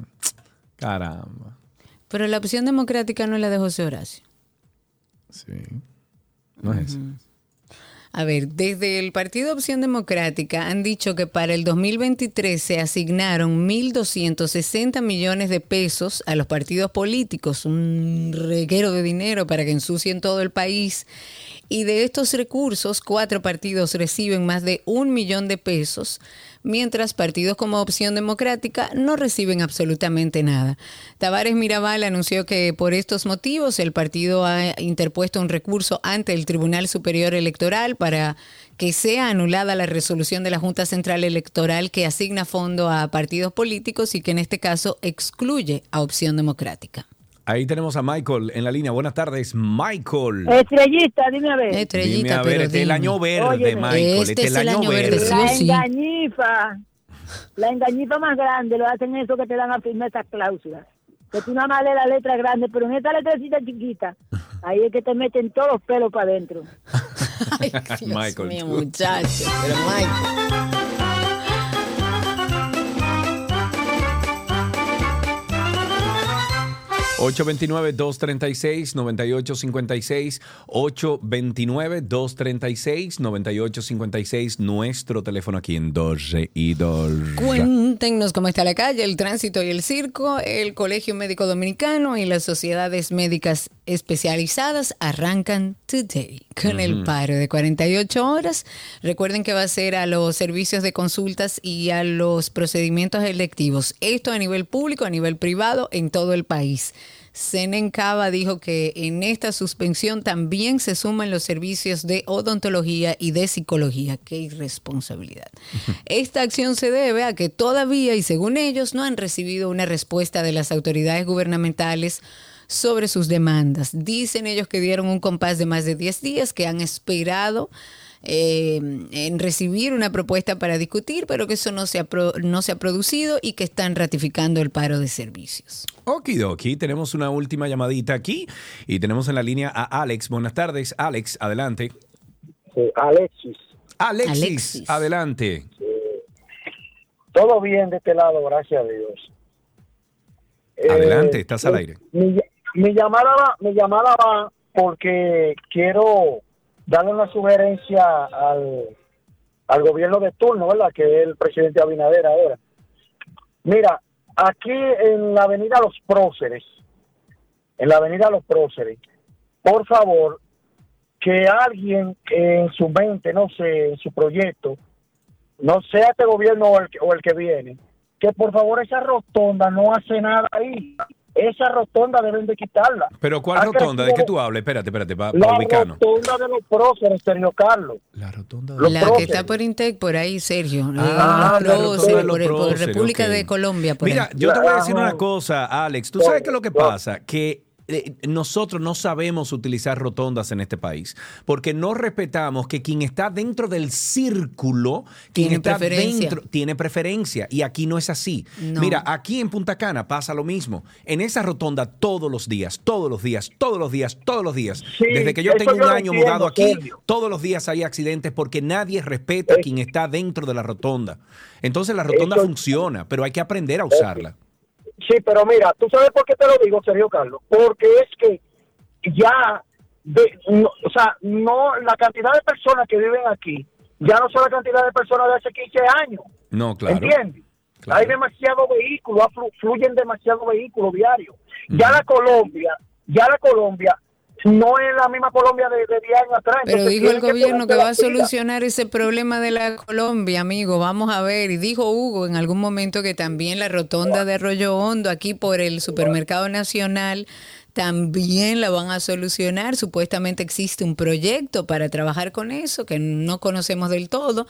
Caramba. Pero la opción democrática no es la de José Horacio. Sí. No es A ver, desde el Partido Opción Democrática han dicho que para el 2023 se asignaron 1.260 millones de pesos a los partidos políticos, un reguero de dinero para que ensucien todo el país. Y de estos recursos, cuatro partidos reciben más de un millón de pesos mientras partidos como Opción Democrática no reciben absolutamente nada. Tavares Mirabal anunció que por estos motivos el partido ha interpuesto un recurso ante el Tribunal Superior Electoral para que sea anulada la resolución de la Junta Central Electoral que asigna fondo a partidos políticos y que en este caso excluye a Opción Democrática. Ahí tenemos a Michael en la línea. Buenas tardes, Michael. Estrellita, dime a ver. Estrellita, dime a ver, este es el año verde, Michael. Este, este es el año verde. la engañifa, la engañifa más grande lo hacen eso que te dan a firmar esas cláusulas. Que tú nada más lees la letra grande, pero en esta letrecita chiquita, ahí es que te meten todos los pelos para adentro. Ay, Dios Michael. mío, muchacho. Pero Michael. 829-236-9856. 829-236-9856. Nuestro teléfono aquí en Dorre y Dorre. Cuéntenos cómo está la calle, el tránsito y el circo. El Colegio Médico Dominicano y las sociedades médicas especializadas arrancan today con el paro de 48 horas. Recuerden que va a ser a los servicios de consultas y a los procedimientos electivos. Esto a nivel público, a nivel privado, en todo el país. Senencaba dijo que en esta suspensión también se suman los servicios de odontología y de psicología. Qué irresponsabilidad. Esta acción se debe a que todavía, y según ellos, no han recibido una respuesta de las autoridades gubernamentales sobre sus demandas. Dicen ellos que dieron un compás de más de 10 días, que han esperado eh, en recibir una propuesta para discutir, pero que eso no se, ha no se ha producido y que están ratificando el paro de servicios. Okidoki, tenemos una última llamadita aquí y tenemos en la línea a Alex. Buenas tardes, Alex, adelante. Alexis. Alexis. adelante. todo bien de este lado, gracias a Dios. Adelante, eh, estás al aire. Mi, mi, llamada va, mi llamada va porque quiero darle una sugerencia al, al gobierno de turno, ¿verdad? Que es el presidente Abinader ahora. Mira, aquí en la avenida Los Próceres, en la avenida Los Próceres, por favor, que alguien en su mente, no sé, en su proyecto, no sea este gobierno o el, o el que viene, que por favor esa rotonda no hace nada ahí esa rotonda deben de quitarla. ¿Pero cuál rotonda? ¿De qué tú hablas? Espérate, espérate, para La rotonda de los próceres, Sergio Carlos. La rotonda de los La que está por Intec, por ahí, Sergio. Ah, la próceres, por, República de Colombia. Mira, yo te voy a decir una cosa, Alex. ¿Tú sabes qué es lo que pasa? Que eh, nosotros no sabemos utilizar rotondas en este país, porque no respetamos que quien está dentro del círculo, quien tiene está preferencia. dentro, tiene preferencia. Y aquí no es así. Mira, aquí en Punta Cana pasa lo mismo. En esa rotonda todos los días, todos los días, todos los días, todos los días. Desde que yo tengo un año mudado aquí, todos los días hay accidentes porque nadie respeta a quien está dentro de la rotonda. Entonces la rotonda funciona, pero hay que aprender a usarla. Sí, pero mira, tú sabes por qué te lo digo, Sergio Carlos. Porque es que ya, o sea, no la cantidad de personas que viven aquí ya no son la cantidad de personas de hace 15 años. No, claro. ¿Entiendes? Hay demasiados vehículos, fluyen demasiados vehículos diarios. Ya la Colombia, ya la Colombia no es la misma Colombia de, 10 años atrás. Pero dijo el gobierno que, va a solucionar ese problema de la Colombia, amigo. Vamos a ver. Y dijo Hugo en algún momento que también la rotonda de Arroyo Hondo, aquí por el Supermercado Nacional, también la van a solucionar. Supuestamente existe un proyecto para trabajar con eso, que no conocemos del todo.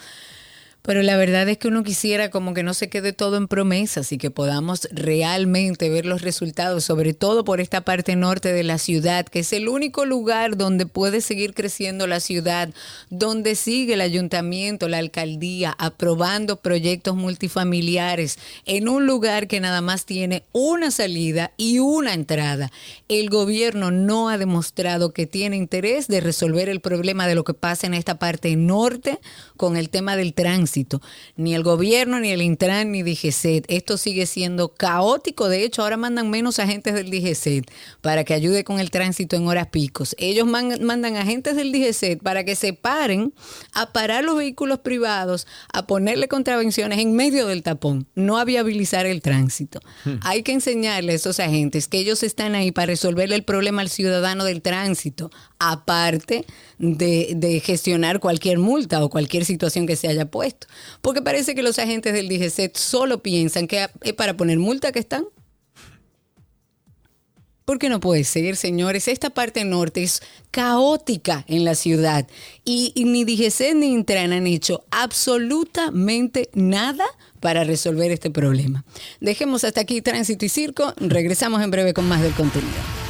Pero la verdad es que uno quisiera como que no se quede todo en promesas y que podamos realmente ver los resultados, sobre todo por esta parte norte de la ciudad, que es el único lugar donde puede seguir creciendo la ciudad, donde sigue el ayuntamiento, la alcaldía, aprobando proyectos multifamiliares en un lugar que nada más tiene una salida y una entrada. El gobierno no ha demostrado que tiene interés de resolver el problema de lo que pasa en esta parte norte con el tema del tránsito tránsito. Ni el gobierno, ni el Intran, ni DGCET. Esto sigue siendo caótico. De hecho, ahora mandan menos agentes del DGCET para que ayude con el tránsito en horas picos. Ellos mandan agentes del DGCET para que se paren a parar los vehículos privados, a ponerle contravenciones en medio del tapón, no a viabilizar el tránsito. Hmm. Hay que enseñarle a esos agentes que ellos están ahí para resolverle el problema al ciudadano del tránsito, aparte de, gestionar cualquier multa o cualquier situación que se haya puesto. Porque parece que los agentes del DGCET solo piensan que es para poner multa que están. Porque no puede ser, señores. Esta parte norte es caótica en la ciudad. Y, ni DGC ni Intran han hecho absolutamente nada para resolver este problema. Dejemos hasta aquí tránsito y circo. Regresamos en breve con más del contenido.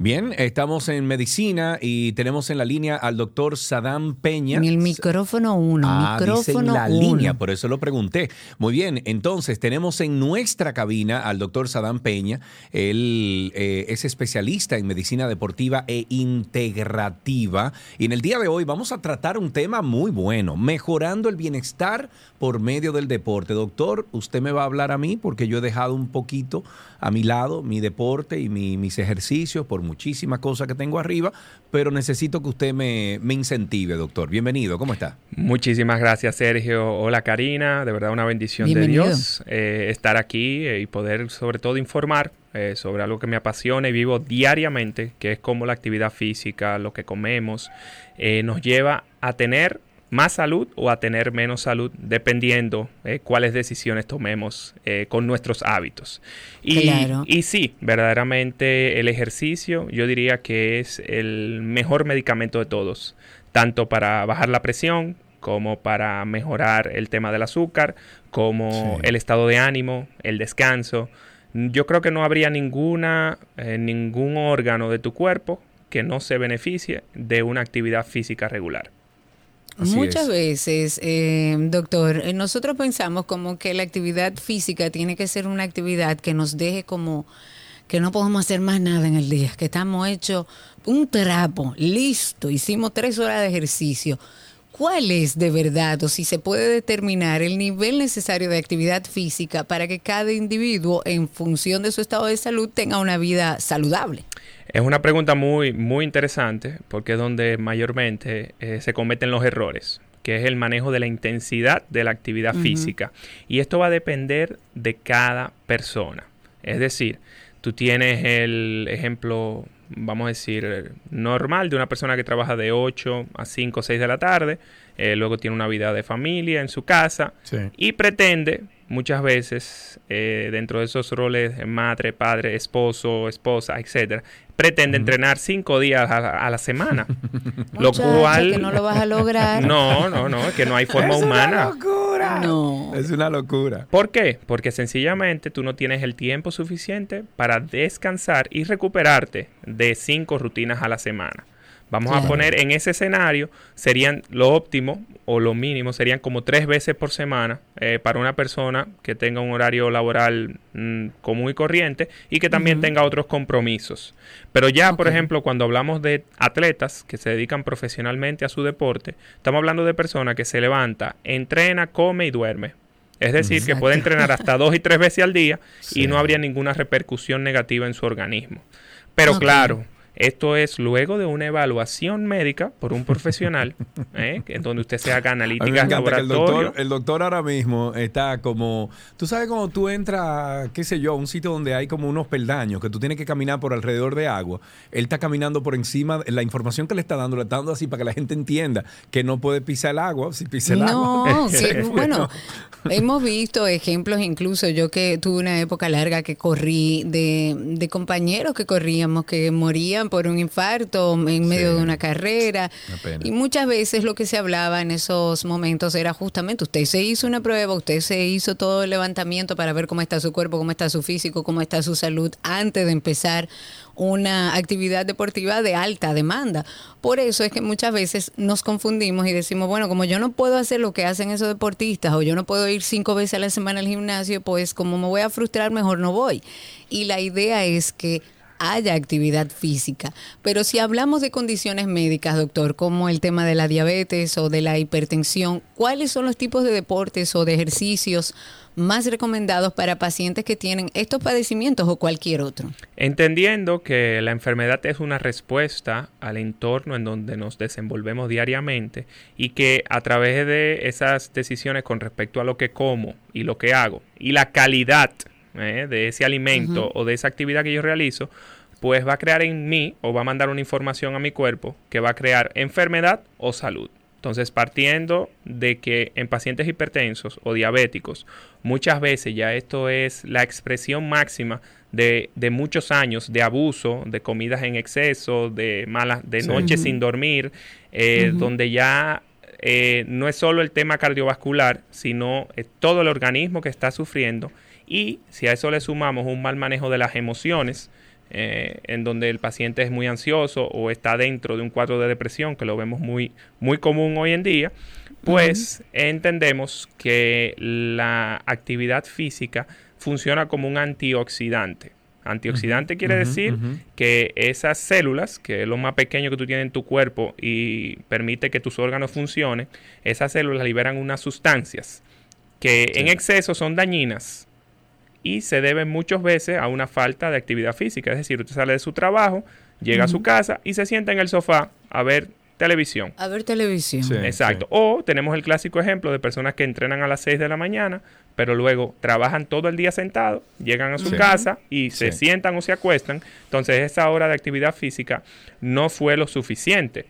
Bien, estamos en medicina y tenemos en la línea al doctor Sadam Peña. En el micrófono 1. Ah, micrófono la línea, por eso lo pregunté. Muy bien, entonces tenemos en nuestra cabina al doctor Sadam Peña. Él eh, es especialista en medicina deportiva e integrativa. Y en el día de hoy vamos a tratar un tema muy bueno, mejorando el bienestar por medio del deporte. Doctor, usted me va a hablar a mí porque yo he dejado un poquito a mi lado mi deporte y mis ejercicios por muchísimas cosas que tengo arriba, pero necesito que usted me, incentive, doctor. Bienvenido, ¿cómo está? Muchísimas gracias, Sergio. Hola, Karina. De verdad, una bendición de Dios eh, estar aquí eh, y poder, sobre todo, informar eh, sobre algo que me apasiona y vivo diariamente, que es como la actividad física, lo que comemos, nos lleva a tener más salud o a tener menos salud, dependiendo eh, cuáles decisiones tomemos eh, con nuestros hábitos. Y, y sí, verdaderamente el ejercicio yo diría que es el mejor medicamento de todos, tanto para bajar la presión como para mejorar el tema del azúcar, como el estado de ánimo, el descanso. Yo creo que no habría ninguna, eh, ningún órgano de tu cuerpo que no se beneficie de una actividad física regular. Muchas veces, eh, doctor, eh, nosotros pensamos como que la actividad física tiene que ser una actividad que nos deje como que no podemos hacer más nada en el día, que estamos hechos un trapo, listo, hicimos tres horas de ejercicio. ¿Cuál es de verdad o si se puede determinar el nivel necesario de actividad física para que cada individuo, en función de su estado de salud, tenga una vida saludable? Es una pregunta muy, muy interesante porque es donde mayormente eh, se cometen los errores, que es el manejo de la intensidad de la actividad física. Y esto va a depender de cada persona. Es decir, tú tienes el ejemplo, vamos a decir, normal de una persona que trabaja de 8 a 5 o 6 de la tarde, eh, luego tiene una vida de familia en su casa y pretende muchas veces eh, dentro de esos roles madre, padre, esposo, esposa, etcétera, pretende entrenar cinco días a, la semana. lo cual... Que no lo vas a lograr. No, no, no, que no hay forma humana. Es una locura. No. Es una locura. ¿Por qué? Porque sencillamente tú no tienes el tiempo suficiente para descansar y recuperarte de cinco rutinas a la semana. Vamos a poner en ese escenario, serían lo óptimo o lo mínimo, serían como tres veces por semana eh, para una persona que tenga un horario laboral mm, común y corriente y que también tenga otros compromisos. Pero ya, por ejemplo, cuando hablamos de atletas que se dedican profesionalmente a su deporte, estamos hablando de personas que se levanta, entrena, come y duerme. Es decir, que puede entrenar hasta dos y tres veces al día y no habría ninguna repercusión negativa en su organismo. Pero claro, esto es luego de una evaluación médica por un profesional, ¿eh? en donde usted se haga analítica laboratorio. El doctor, ahora mismo está como, tú sabes cómo tú entras, qué sé yo, a un sitio donde hay como unos peldaños que tú tienes que caminar por alrededor de agua. Él está caminando por encima, la información que le está dando, le está dando así para que la gente entienda que no puede pisar el agua si pisa el agua. No, sí, bueno, hemos visto ejemplos, incluso yo que tuve una época larga que corrí de, de compañeros que corríamos, que morían por un infarto en medio de una carrera. Y muchas veces lo que se hablaba en esos momentos era justamente, usted se hizo una prueba, usted se hizo todo el levantamiento para ver cómo está su cuerpo, cómo está su físico, cómo está su salud antes de empezar una actividad deportiva de alta demanda. Por eso es que muchas veces nos confundimos y decimos, bueno, como yo no puedo hacer lo que hacen esos deportistas o yo no puedo ir cinco veces a la semana al gimnasio, pues como me voy a frustrar, mejor no voy. Y la idea es que haya actividad física. Pero si hablamos de condiciones médicas, doctor, como el tema de la diabetes o de la hipertensión, ¿cuáles son los tipos de deportes o de ejercicios más recomendados para pacientes que tienen estos padecimientos o cualquier otro? Entendiendo que la enfermedad es una respuesta al entorno en donde nos desenvolvemos diariamente y que a través de esas decisiones con respecto a lo que como y lo que hago y la calidad ¿eh? de ese alimento o de esa actividad que yo realizo, pues va a crear en mí o va a mandar una información a mi cuerpo que va a crear enfermedad o salud. Entonces, partiendo de que en pacientes hipertensos o diabéticos, muchas veces ya esto es la expresión máxima de, muchos años de abuso, de comidas en exceso, de malas, de noches sin dormir, eh, donde ya eh, no es solo el tema cardiovascular, sino todo el organismo que está sufriendo. Y si a eso le sumamos un mal manejo de las emociones, eh, en donde el paciente es muy ansioso o está dentro de un cuadro de depresión, que lo vemos muy, muy común hoy en día, pues entendemos que la actividad física funciona como un antioxidante. Antioxidante quiere decir que esas células, que es lo más pequeño que tú tienes en tu cuerpo y permite que tus órganos funcionen, esas células liberan unas sustancias que en exceso son dañinas y se debe muchas veces a una falta de actividad física. Es decir, usted sale de su trabajo, llega a su casa y se sienta en el sofá a ver televisión. A ver televisión. Exacto. O tenemos el clásico ejemplo de personas que entrenan a las 6 de la mañana, pero luego trabajan todo el día sentados, llegan a su casa y se sientan o se acuestan. Entonces esa hora de actividad física no fue lo suficiente.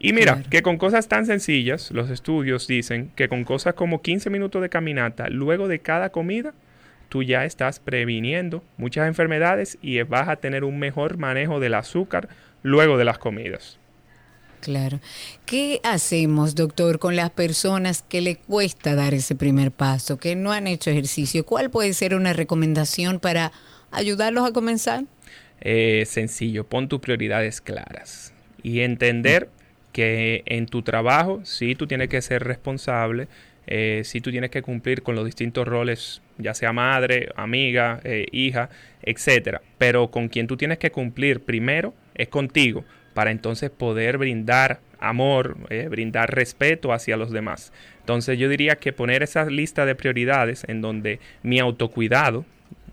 Y mira, que con cosas tan sencillas, los estudios dicen que con cosas como 15 minutos de caminata luego de cada comida, tú ya estás previniendo muchas enfermedades y vas a tener un mejor manejo del azúcar luego de las comidas. Claro. ¿Qué hacemos, doctor, con las personas que le cuesta dar ese primer paso, que no han hecho ejercicio? ¿Cuál puede ser una recomendación para ayudarlos a comenzar? Eh, sencillo, pon tus prioridades claras y entender que en tu trabajo sí tú tienes que ser responsable, eh, sí tú tienes que cumplir con los distintos roles ya sea madre, amiga, eh, hija, etcétera. Pero con quien tú tienes que cumplir primero es contigo, para entonces poder brindar amor, eh, brindar respeto hacia los demás. Entonces yo diría que poner esa lista de prioridades en donde mi autocuidado,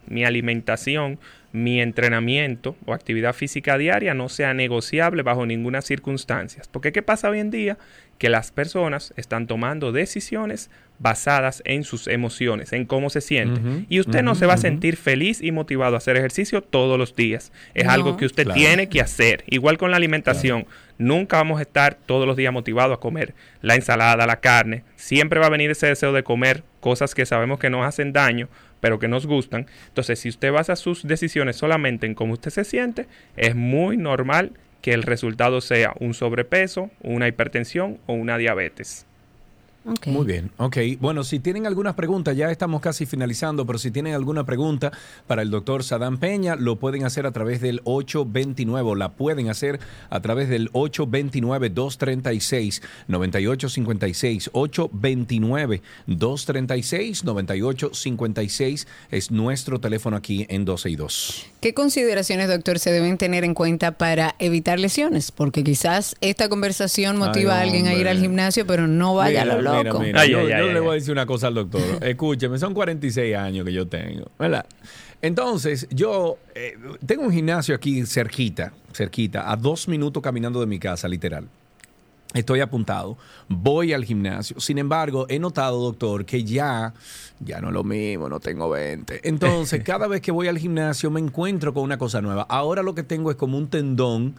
mi alimentación, mi entrenamiento o actividad física diaria no sea negociable bajo ninguna circunstancia. Porque ¿qué pasa hoy en día? Que las personas están tomando decisiones basadas en sus emociones, en cómo se siente. y usted no se va a sentir feliz y motivado a hacer ejercicio todos los días. Es algo que usted tiene que hacer. Igual con la alimentación. Nunca vamos a estar todos los días motivados a comer la ensalada, la carne. Siempre va a venir ese deseo de comer cosas que sabemos que nos hacen daño, pero que nos gustan. Entonces, si usted basa sus decisiones solamente en cómo usted se siente, es muy normal que el resultado sea un sobrepeso, una hipertensión o una diabetes. Muy bien, ok. Bueno, si tienen algunas preguntas, ya estamos casi finalizando, pero si tienen alguna pregunta para el doctor Sadam Peña, lo pueden hacer a través del 829, la pueden hacer a través del 829-236-9856. 829-236-9856 es nuestro teléfono aquí en 12 y 2. ¿Qué consideraciones, doctor, se deben tener en cuenta para evitar lesiones? Porque quizás esta conversación motiva a alguien a ir al gimnasio, pero no vaya a lo Mira, mira, yo, le voy a decir una cosa al doctor. Escúcheme, son 46 años que yo tengo, ¿verdad? Entonces, yo eh, tengo un gimnasio aquí cerquita, cerquita, a dos minutos caminando de mi casa, literal. Estoy apuntado, voy al gimnasio. Sin embargo, he notado, doctor, que ya, ya no es lo mismo, no tengo 20. Entonces, cada vez que voy al gimnasio me encuentro con una cosa nueva. Ahora lo que tengo es como un tendón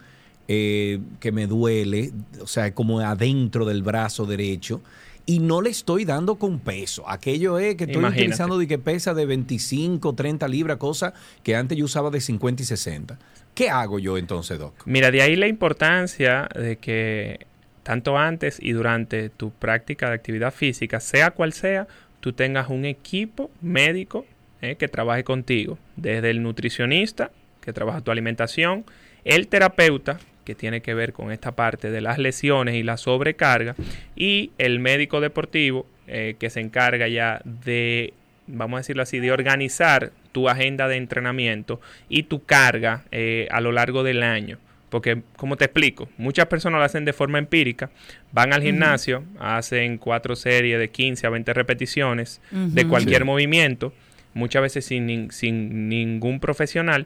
eh, que me duele, o sea, como adentro del brazo derecho y no le estoy dando con peso. Aquello es que estoy utilizando de que pesa de 25, 30 libras, cosa que antes yo usaba de 50 y 60. ¿Qué hago yo entonces, Doc? Mira, de ahí la importancia de que tanto antes y durante tu práctica de actividad física, sea cual sea, tú tengas un equipo médico eh, que trabaje contigo, desde el nutricionista, que trabaja tu alimentación, el terapeuta, que tiene que ver con esta parte de las lesiones y la sobrecarga, y el médico deportivo, eh, que se encarga ya de, vamos a decirlo así, de organizar tu agenda de entrenamiento y tu carga eh, a lo largo del año. Porque, como te explico, muchas personas lo hacen de forma empírica, van al gimnasio, hacen cuatro series de 15 a 20 repeticiones de cualquier movimiento, muchas veces sin, sin ningún profesional,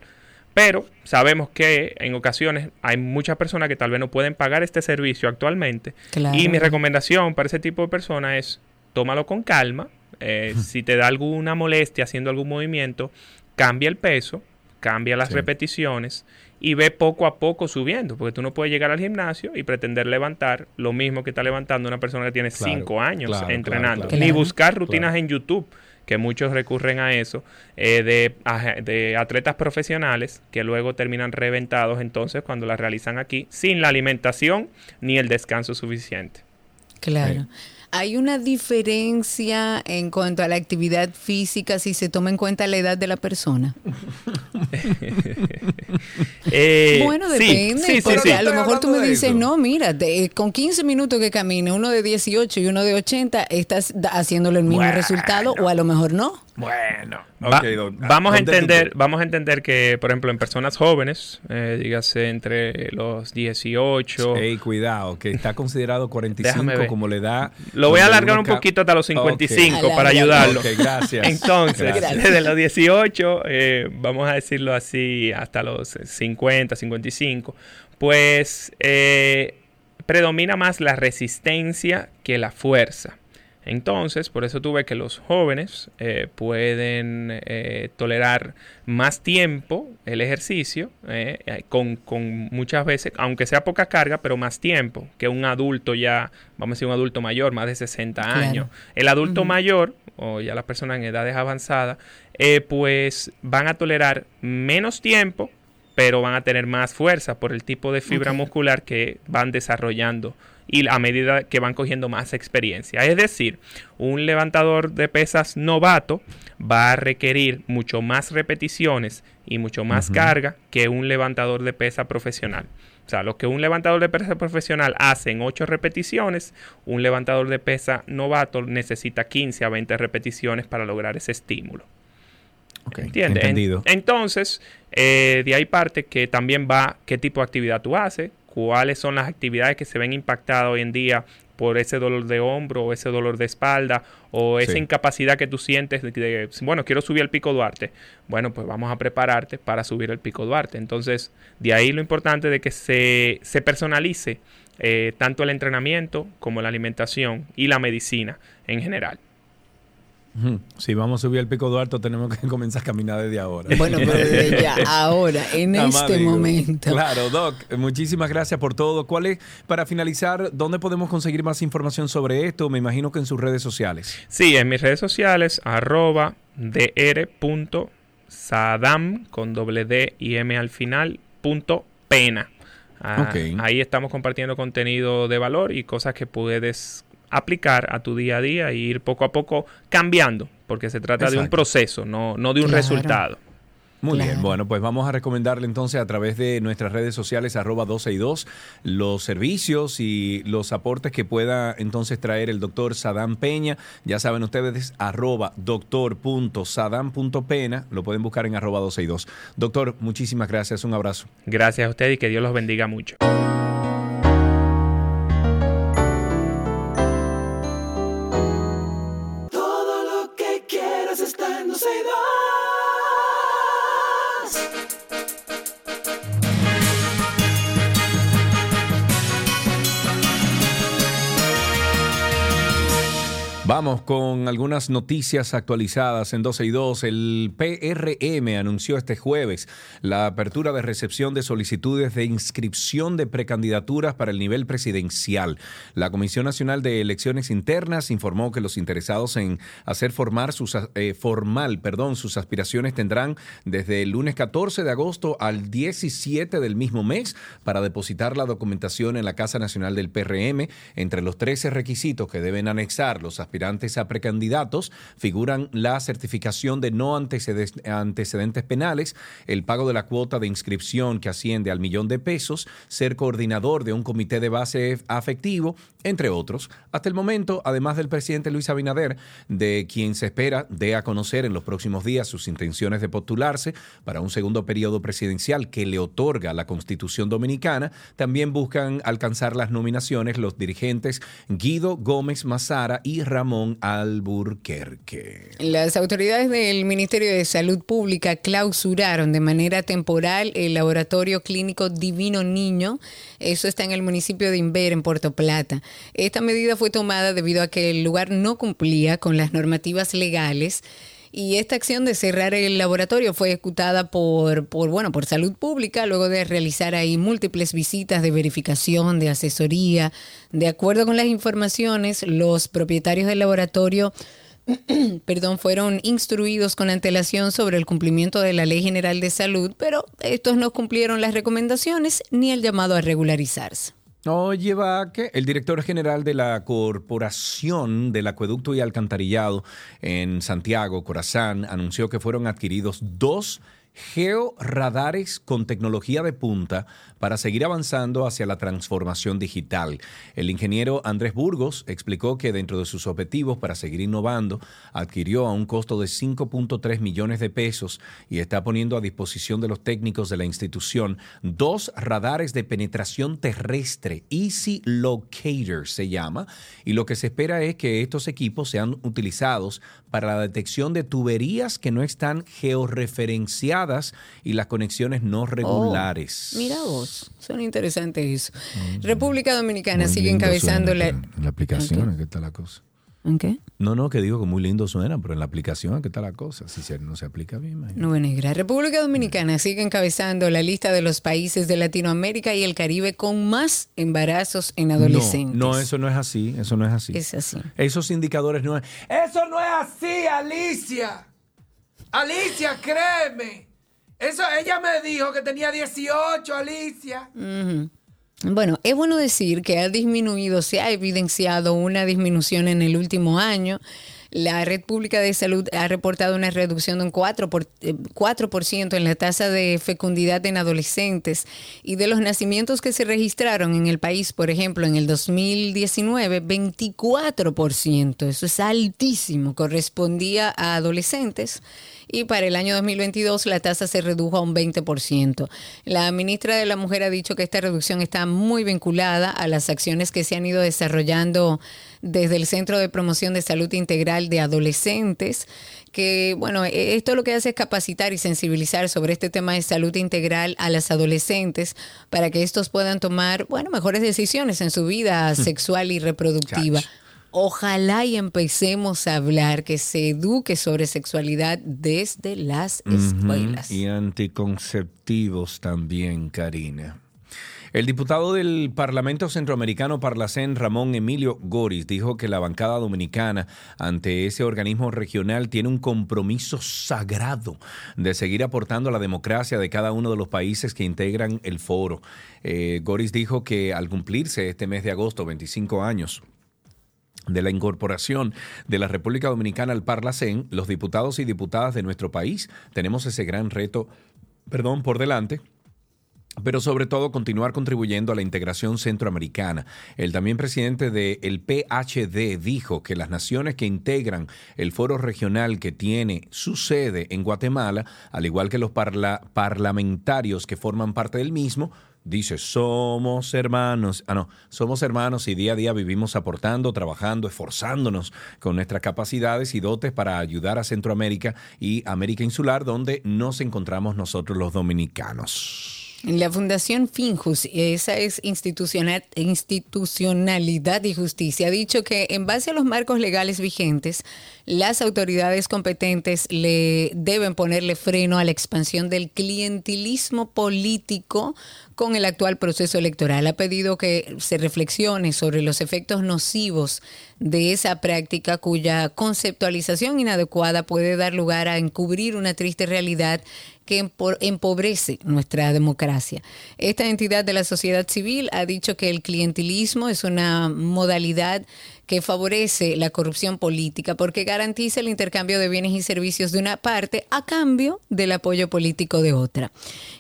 pero sabemos que en ocasiones hay muchas personas que tal vez no pueden pagar este servicio actualmente. Y mi recomendación para ese tipo de personas es tómalo con calma. Eh, si te da alguna molestia haciendo algún movimiento, cambia el peso, cambia las repeticiones y ve poco a poco subiendo, porque tú no puedes llegar al gimnasio y pretender levantar lo mismo que está levantando una persona que tiene cinco años entrenando, ni buscar rutinas en YouTube que muchos recurren a eso, eh, de, de, atletas profesionales que luego terminan reventados entonces cuando las realizan aquí sin la alimentación ni el descanso suficiente. Claro. ¿Hay una diferencia en cuanto a la actividad física si se toma en cuenta la edad de la persona? Eh, bueno, depende, porque a lo mejor tú me dices, no, mira, con 15 minutos que camine, uno de 18 y uno de 80, estás haciéndole el mismo resultado o a lo mejor no. Bueno, vamos a entender, vamos a entender que, por ejemplo, en personas jóvenes, eh, dígase entre los 18. Ey, cuidado, que está considerado 45 como le da. Lo voy a alargar un poquito hasta los 55 para ayudarlo. gracias. Entonces, desde los 18, eh, vamos a decirlo así, hasta los 50, 55, pues eh, predomina más la resistencia que la fuerza. Entonces, por eso tuve que los jóvenes eh, pueden eh, tolerar más tiempo el ejercicio, eh, con, muchas veces, aunque sea poca carga, pero más tiempo que un adulto ya, vamos a decir un adulto mayor, más de 60 años. El adulto mayor, o ya las personas en edades avanzadas, pues van a tolerar menos tiempo, pero van a tener más fuerza por el tipo de fibra muscular que van desarrollando y a medida que van cogiendo más experiencia. Es decir, un levantador de pesas novato va a requerir mucho más repeticiones y mucho más carga que un levantador de pesa profesional. O sea, lo que un levantador de pesa profesional hace en 8 repeticiones, un levantador de pesa novato necesita 15 a 20 repeticiones para lograr ese estímulo. ¿Entiendes? Entendido. entonces, eh, de ahí parte que también va qué tipo de actividad tú haces, cuáles son las actividades que se ven impactadas hoy en día por ese dolor de hombro o ese dolor de espalda o esa incapacidad que tú sientes de, bueno, quiero subir al pico Duarte. Bueno, pues vamos a prepararte para subir el pico Duarte. Entonces, de ahí lo importante de que se, se personalice eh, tanto el entrenamiento como la alimentación y la medicina en general. Si vamos a subir al Pico Duarte, tenemos que comenzar a caminar desde ahora. Bueno, pero desde ya, ahora, en este momento. Claro, Doc, muchísimas gracias por todo. ¿Cuál es, para finalizar, dónde podemos conseguir más información sobre esto? Me imagino que en sus redes sociales. Sí, en mis redes sociales, arroba dr.sadam con doble D y M al final, punto pena. Ah, ahí estamos compartiendo contenido de valor y cosas que puedes aplicar a tu día a día e ir poco a poco cambiando, porque se trata de un proceso, no, no de un resultado. Muy bien, bueno, pues vamos a recomendarle entonces a través de nuestras redes sociales arroba 12 y 2 los servicios y los aportes que pueda entonces traer el doctor Sadam Peña. Ya saben ustedes, arroba doctor.sadam.pena, lo pueden buscar en arroba 12 y 2. Doctor, muchísimas gracias, un abrazo. Gracias a usted y que Dios los bendiga mucho. Vamos con algunas noticias actualizadas en 12 y 2. El PRM anunció este jueves la apertura de recepción de solicitudes de inscripción de precandidaturas para el nivel presidencial. La Comisión Nacional de Elecciones Internas informó que los interesados en hacer formar sus, eh, formal perdón, sus aspiraciones tendrán desde el lunes 14 de agosto al 17 del mismo mes para depositar la documentación en la Casa Nacional del PRM. Entre los 13 requisitos que deben anexar los aspirantes a precandidatos figuran la certificación de no antecedentes penales, el pago de la cuota de inscripción que asciende al millón de pesos, ser coordinador de un comité de base afectivo, entre otros. Hasta el momento, además del presidente Luis Abinader, de quien se espera dé a conocer en los próximos días sus intenciones de postularse para un segundo periodo presidencial que le otorga la Constitución Dominicana, también buscan alcanzar las nominaciones los dirigentes Guido Gómez Mazara y Ramón Alburquerque. Las autoridades del Ministerio de Salud Pública clausuraron de manera temporal el laboratorio clínico Divino Niño. Eso está en el municipio de Inver, en Puerto Plata. Esta medida fue tomada debido a que el lugar no cumplía con las normativas legales y esta acción de cerrar el laboratorio fue ejecutada por, por, bueno, por salud pública luego de realizar ahí múltiples visitas de verificación, de asesoría. De acuerdo con las informaciones, los propietarios del laboratorio perdón, fueron instruidos con antelación sobre el cumplimiento de la Ley General de Salud, pero estos no cumplieron las recomendaciones ni el llamado a regularizarse. Oye, que el director general de la Corporación del Acueducto y Alcantarillado en Santiago, Corazán, anunció que fueron adquiridos dos georadares con tecnología de punta para seguir avanzando hacia la transformación digital. El ingeniero Andrés Burgos explicó que dentro de sus objetivos para seguir innovando, adquirió a un costo de 5.3 millones de pesos y está poniendo a disposición de los técnicos de la institución dos radares de penetración terrestre, Easy Locator se llama, y lo que se espera es que estos equipos sean utilizados para la detección de tuberías que no están georreferenciadas y las conexiones no oh, regulares. mira vos, son interesantes eso. Mm. República Dominicana sigue encabezando la... la aplicación, ¿qué está la cosa? ¿En qué? No, no, que digo que muy lindo suena, pero en la aplicación, ¿qué está la cosa? Si no se aplica bien. No, negra. República Dominicana sigue encabezando la lista de los países de Latinoamérica y el Caribe con más embarazos en adolescentes. No, no, eso no es así. Eso no es así. Es así. Esos indicadores no es. Eso no es así, Alicia. Alicia, créeme. Eso, ella me dijo que tenía 18, Alicia. Bueno, es bueno decir que ha disminuido, se ha evidenciado una disminución en el último año. La Red Pública de Salud ha reportado una reducción de un 4%, por, 4 eh, en la tasa de fecundidad en adolescentes y de los nacimientos que se registraron en el país, por ejemplo, en el 2019, 24%. Eso es altísimo, correspondía a adolescentes y para el año 2022 la tasa se redujo a un 20%. La ministra de la Mujer ha dicho que esta reducción está muy vinculada a las acciones que se han ido desarrollando desde el Centro de Promoción de Salud Integral de Adolescentes que, bueno, e, esto lo que hace es capacitar y sensibilizar sobre este tema de salud integral a las adolescentes para que estos puedan tomar, bueno, mejores decisiones en su vida sexual y reproductiva. Ojalá y empecemos a hablar, que se eduque sobre sexualidad desde las escuelas. Y anticonceptivos también, Karina. El diputado del Parlamento Centroamericano Parlacén, Ramón Emilio Goris, dijo que la bancada dominicana ante ese organismo regional tiene un compromiso sagrado de seguir aportando a la democracia de cada uno de los países que integran el foro. Eh, Goris dijo que al cumplirse este mes de agosto 25 años de la incorporación de la República Dominicana al Parlacén, los diputados y diputadas de nuestro país tenemos ese gran reto, perdón, por delante pero sobre todo continuar contribuyendo a la integración centroamericana. El también presidente del PHD dijo que las naciones que integran el foro regional que tiene su sede en Guatemala, al igual que los parlamentarios que forman parte del mismo, dice, somos hermanos, ah no, somos hermanos y día a día vivimos aportando, trabajando, esforzándonos con nuestras capacidades y dotes para ayudar a Centroamérica y América Insular, donde nos encontramos nosotros los dominicanos. La Fundación Finjus, esa es institucional, institucionalidad y justicia, ha dicho que en base a los marcos legales vigentes, las autoridades competentes le deben ponerle freno a la expansión del clientelismo político con el actual proceso electoral. Ha pedido que se reflexione sobre los efectos nocivos de esa práctica cuya conceptualización inadecuada puede dar lugar a encubrir una triste realidad que empobrece nuestra democracia. Esta entidad de la sociedad civil ha dicho que el clientelismo es una modalidad que favorece la corrupción política porque garantiza el intercambio de bienes y servicios de una parte a cambio del apoyo político de otra.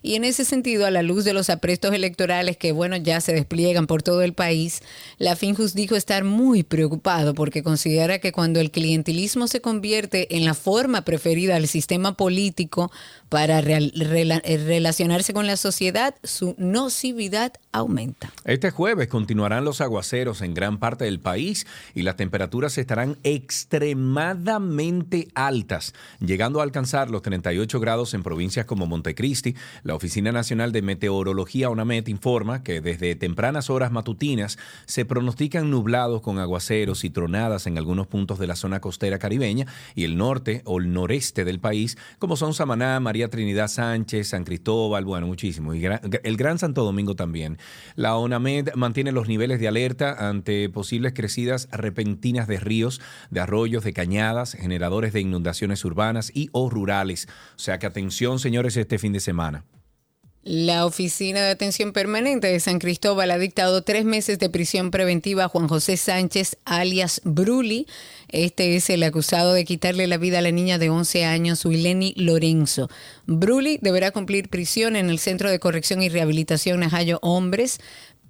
Y en ese sentido, a la luz de los aprestos electorales que, bueno, ya se despliegan por todo el país, la Finjus dijo estar muy preocupado porque considera que cuando el clientelismo se convierte en la forma preferida del sistema político para relacionarse con la sociedad, su nocividad aumenta. Este jueves continuarán los aguaceros en gran parte del país y las temperaturas estarán extremadamente altas, llegando a alcanzar los 38 grados en provincias como Montecristi. La Oficina Nacional de Meteorología, ONAMET, informa que desde tempranas horas matutinas se pronostican nublados con aguaceros y tronadas en algunos puntos de la zona costera caribeña y el norte o el noreste del país, como son Samaná, Trinidad Sánchez, San Cristóbal, bueno, muchísimo, y el Gran Santo Domingo también. La ONAMED mantiene los niveles de alerta ante posibles crecidas repentinas de ríos, de arroyos, de cañadas, generadores de inundaciones urbanas y o rurales. O sea que atención, señores, este fin de semana. La Oficina de Atención Permanente de San Cristóbal ha dictado tres meses de prisión preventiva a Juan José Sánchez, alias Bruli. Este es el acusado de quitarle la vida a la niña de 11 años, Wileni Lorenzo. Bruli deberá cumplir prisión en el Centro de Corrección y Rehabilitación Najayo Hombres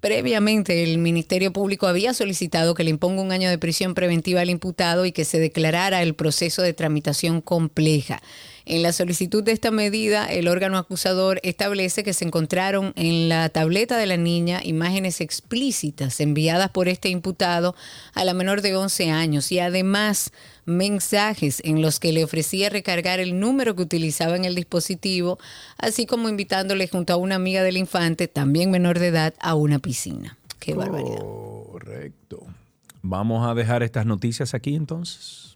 Previamente, el Ministerio Público había solicitado que le imponga un año de prisión preventiva al imputado y que se declarara el proceso de tramitación compleja. En la solicitud de esta medida, el órgano acusador establece que se encontraron en la tableta de la niña imágenes explícitas enviadas por este imputado a la menor de 11 años y además mensajes en los que le ofrecía recargar el número que utilizaba en el dispositivo, así como invitándole junto a una amiga del infante, también menor de edad, a una piscina. Qué barbaridad. Correcto. Vamos a dejar estas noticias aquí entonces.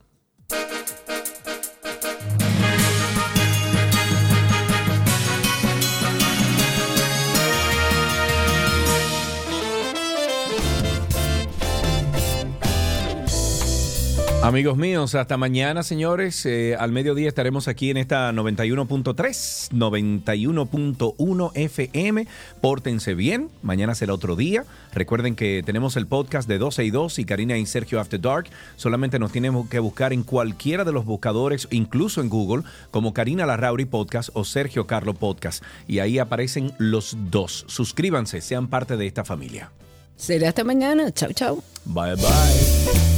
Amigos míos, hasta mañana, señores. Eh, al mediodía estaremos aquí en esta 91.3, 91.1 FM. Pórtense bien. Mañana será otro día. Recuerden que tenemos el podcast de 12 y 2 y Karina y Sergio After Dark. Solamente nos tienen que buscar en cualquiera de los buscadores, incluso en Google, como Karina Larrauri Podcast o Sergio Carlo Podcast. Y ahí aparecen los dos. Suscríbanse, sean parte de esta familia. Será hasta mañana. Chau, chau. Bye, bye.